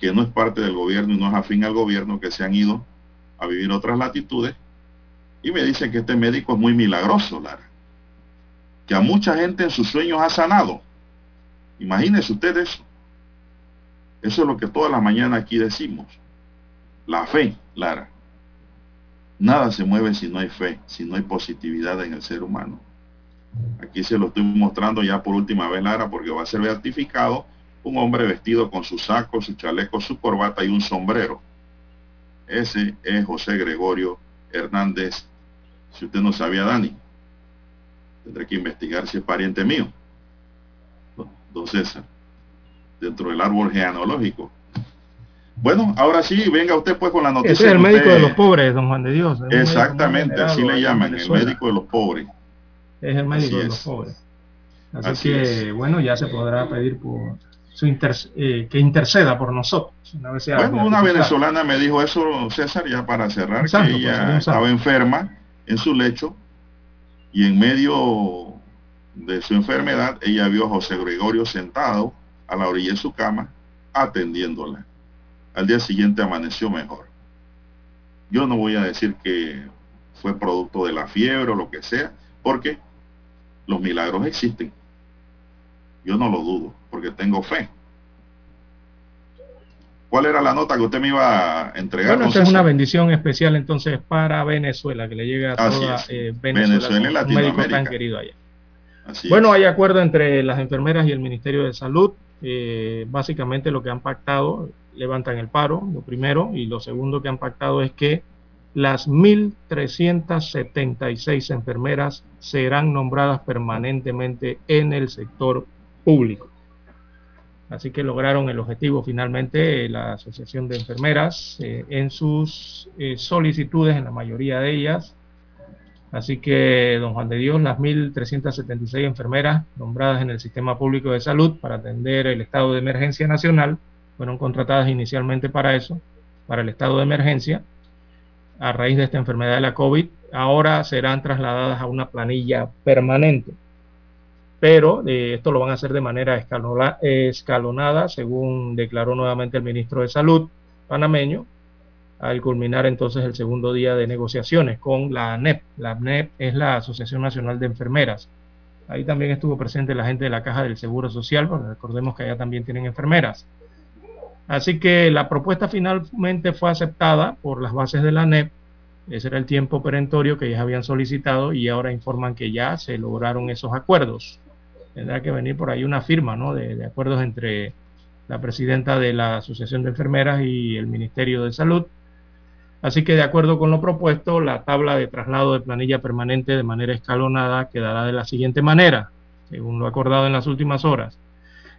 que no es parte del gobierno y no es afín al gobierno, que se han ido a vivir otras latitudes, y me dicen que este médico es muy milagroso, Lara, que a mucha gente en sus sueños ha sanado Imagínense ustedes eso. Eso es lo que toda la mañana aquí decimos. La fe, Lara. Nada se mueve si no hay fe, si no hay positividad en el ser humano. Aquí se lo estoy mostrando ya por última vez, Lara, porque va a ser beatificado un hombre vestido con su saco, su chaleco, su corbata y un sombrero. Ese es José Gregorio Hernández. Si usted no sabía, Dani, tendré que investigar si es pariente mío don César, dentro del árbol genealógico. Bueno, ahora sí, venga usted pues con la noticia. Ese es el médico de los pobres, don Juan de Dios. Exactamente, así le llaman, el médico de los pobres. Es el médico de los pobres. Así, que, bueno, ya se podrá pedir por su eh, que interceda por nosotros. Una bueno, una venezolana me dijo eso, César, ya para cerrar, que ella estaba enferma en su lecho y en medio de su enfermedad, ella vio a José Gregorio sentado a la orilla de su cama, atendiéndola. Al día siguiente amaneció mejor. Yo no voy a decir que fue producto de la fiebre o lo que sea, porque los milagros existen. Yo no lo dudo, porque tengo fe. ¿Cuál era la nota que usted me iba a entregar? Bueno, esta es una bendición especial entonces para Venezuela, que le llega a toda eh, Venezuela, Venezuela y Latinoamérica. tan querido allá bueno, hay acuerdo entre las enfermeras y el Ministerio de Salud. Eh, básicamente lo que han pactado, levantan el paro, lo primero, y lo segundo que han pactado es que las 1.376 enfermeras serán nombradas permanentemente en el sector público. Así que lograron el objetivo finalmente la Asociación de Enfermeras eh, en sus eh, solicitudes, en la mayoría de ellas, Así que, don Juan de Dios, las 1.376 enfermeras nombradas en el sistema público de salud para atender el estado de emergencia nacional fueron contratadas inicialmente para eso, para el estado de emergencia, a raíz de esta enfermedad de la COVID. Ahora serán trasladadas a una planilla permanente. Pero eh, esto lo van a hacer de manera escalonada, según declaró nuevamente el ministro de Salud panameño, al culminar entonces el segundo día de negociaciones con la ANEP. La ANEP es la Asociación Nacional de Enfermeras. Ahí también estuvo presente la gente de la Caja del Seguro Social, recordemos que allá también tienen enfermeras. Así que la propuesta finalmente fue aceptada por las bases de la ANEP. Ese era el tiempo perentorio que ellos habían solicitado y ahora informan que ya se lograron esos acuerdos. Tendrá que venir por ahí una firma ¿no? de, acuerdos entre la presidenta de la Asociación de Enfermeras y el Ministerio de Salud Así que de acuerdo con lo propuesto, la tabla de traslado de planilla permanente de manera escalonada quedará de la siguiente manera, según lo acordado en las últimas horas.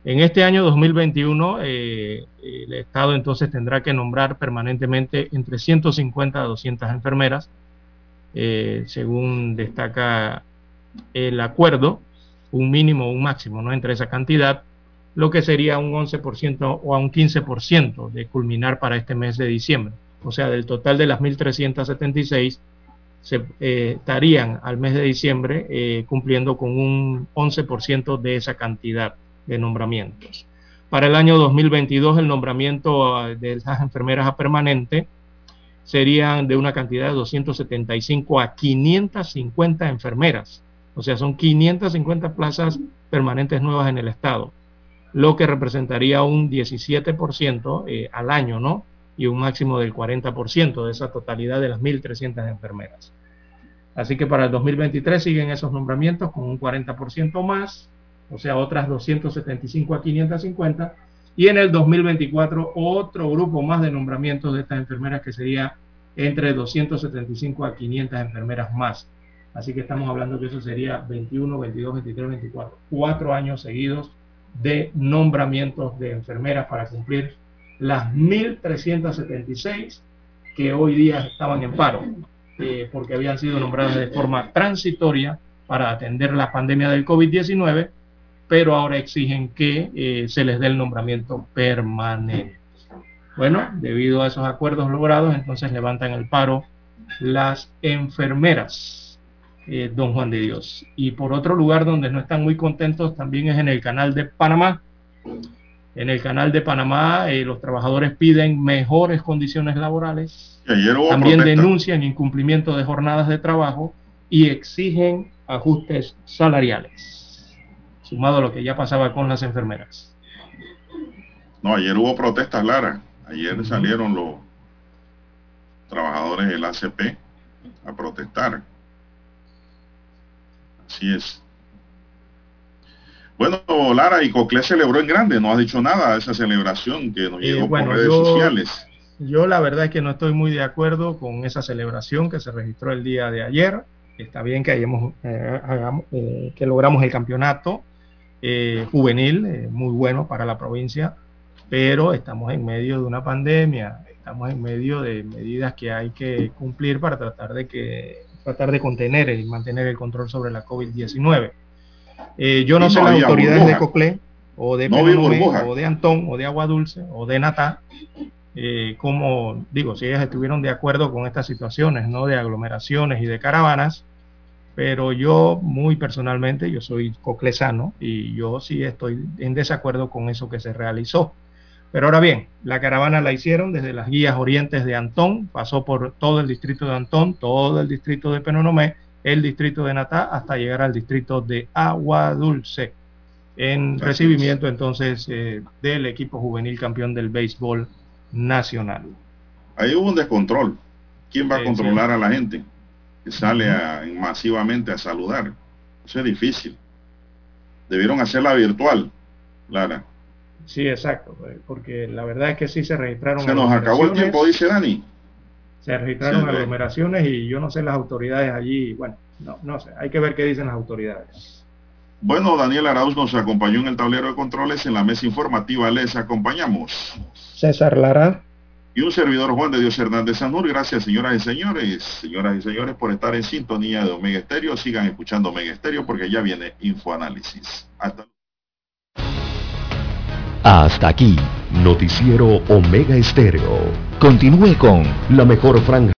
En este año 2021, eh, el Estado entonces tendrá que nombrar permanentemente entre 150 a 200 enfermeras, eh, según destaca el acuerdo, un mínimo o un máximo, ¿no? Entre esa cantidad, lo que sería un 11% o a un 15% de culminar para este mes de diciembre. O sea, del total de las 1.376, se eh, estarían al mes de diciembre eh, cumpliendo con un 11% de esa cantidad de nombramientos. Para el año 2022 el nombramiento ah, de las enfermeras a permanente serían de una cantidad de 275 a 550 enfermeras. O sea, son 550 plazas permanentes nuevas en el estado, lo que representaría un 17% eh, al año, ¿no? Y un máximo del 40% de esa totalidad de las 1.300 enfermeras. Así que para el 2023 siguen esos nombramientos con un 40% más, o sea, otras 275 a 550. Y en el 2024 otro grupo más de nombramientos de estas enfermeras que sería entre 275 a 500 enfermeras más. Así que estamos hablando que eso sería 21, 22, 23, 24. Cuatro años seguidos de nombramientos de enfermeras para cumplir las 1.376 que hoy día estaban en paro, eh, porque habían sido nombradas de forma transitoria para atender la pandemia del COVID-19 pero ahora exigen que eh, se les dé el nombramiento permanente. Bueno, debido a esos acuerdos logrados, entonces levantan el paro las enfermeras, eh, don Juan de Dios. Y por otro lugar donde no están muy contentos también es en el canal de Panamá. En el canal de Panamá eh, los trabajadores piden mejores condiciones laborales. También denuncian incumplimiento de jornadas de trabajo y exigen ajustes salariales sumado a lo que ya pasaba con las enfermeras. No, ayer hubo protestas, Lara. Ayer salieron los trabajadores del ACP a protestar. Así es. Bueno, Lara y Cocle celebró en grande, no ha dicho nada de esa celebración que nos eh, llegó por redes sociales. Yo la verdad es que no estoy muy de acuerdo con esa celebración que se registró el día de ayer. Está bien que hayamos, eh, eh, que logramos el campeonato, eh, juvenil, eh, muy bueno para la provincia, pero estamos en medio de una pandemia, estamos en medio de medidas que hay que cumplir para tratar de que tratar de contener y mantener el control sobre la COVID-19. Eh, yo no sé las autoridades de Coclé o de o de Antón o de Agua Dulce o de Natá, como digo, si ellas estuvieron de acuerdo con estas situaciones, ¿no? De aglomeraciones y de caravanas, pero yo muy personalmente, yo soy coclesano y yo sí estoy en desacuerdo con eso que se realizó. Pero ahora bien, la caravana la hicieron desde las guías orientes de Antón, pasó por todo el distrito de Antón, todo el distrito de Penonomé, el distrito de Natá, hasta llegar al distrito de Agua Dulce, en recibimiento entonces eh, del equipo juvenil campeón del béisbol nacional. Ahí hubo un descontrol. ¿Quién va a controlar a la gente? que sale masivamente a saludar. Eso es difícil. Debieron hacerla virtual, Lara. Sí, exacto, eh, porque la verdad es que sí se registraron. Se nos acabó el tiempo, dice Dani. Se registraron aglomeraciones y yo no sé las autoridades allí, bueno, no, no sé, hay que ver qué dicen las autoridades. Bueno, Daniel Arauz nos acompañó en el tablero de controles, en la mesa informativa les acompañamos. César Lara y un servidor Juan de Dios Hernández Sanur. Gracias, señoras y señores, señoras y señores, por estar en sintonía de Omega Estéreo. Sigan escuchando Omega Estéreo porque ya viene Infoanálisis. Hasta Hasta aquí, Noticiero Omega Estéreo. Continúe con la mejor franja.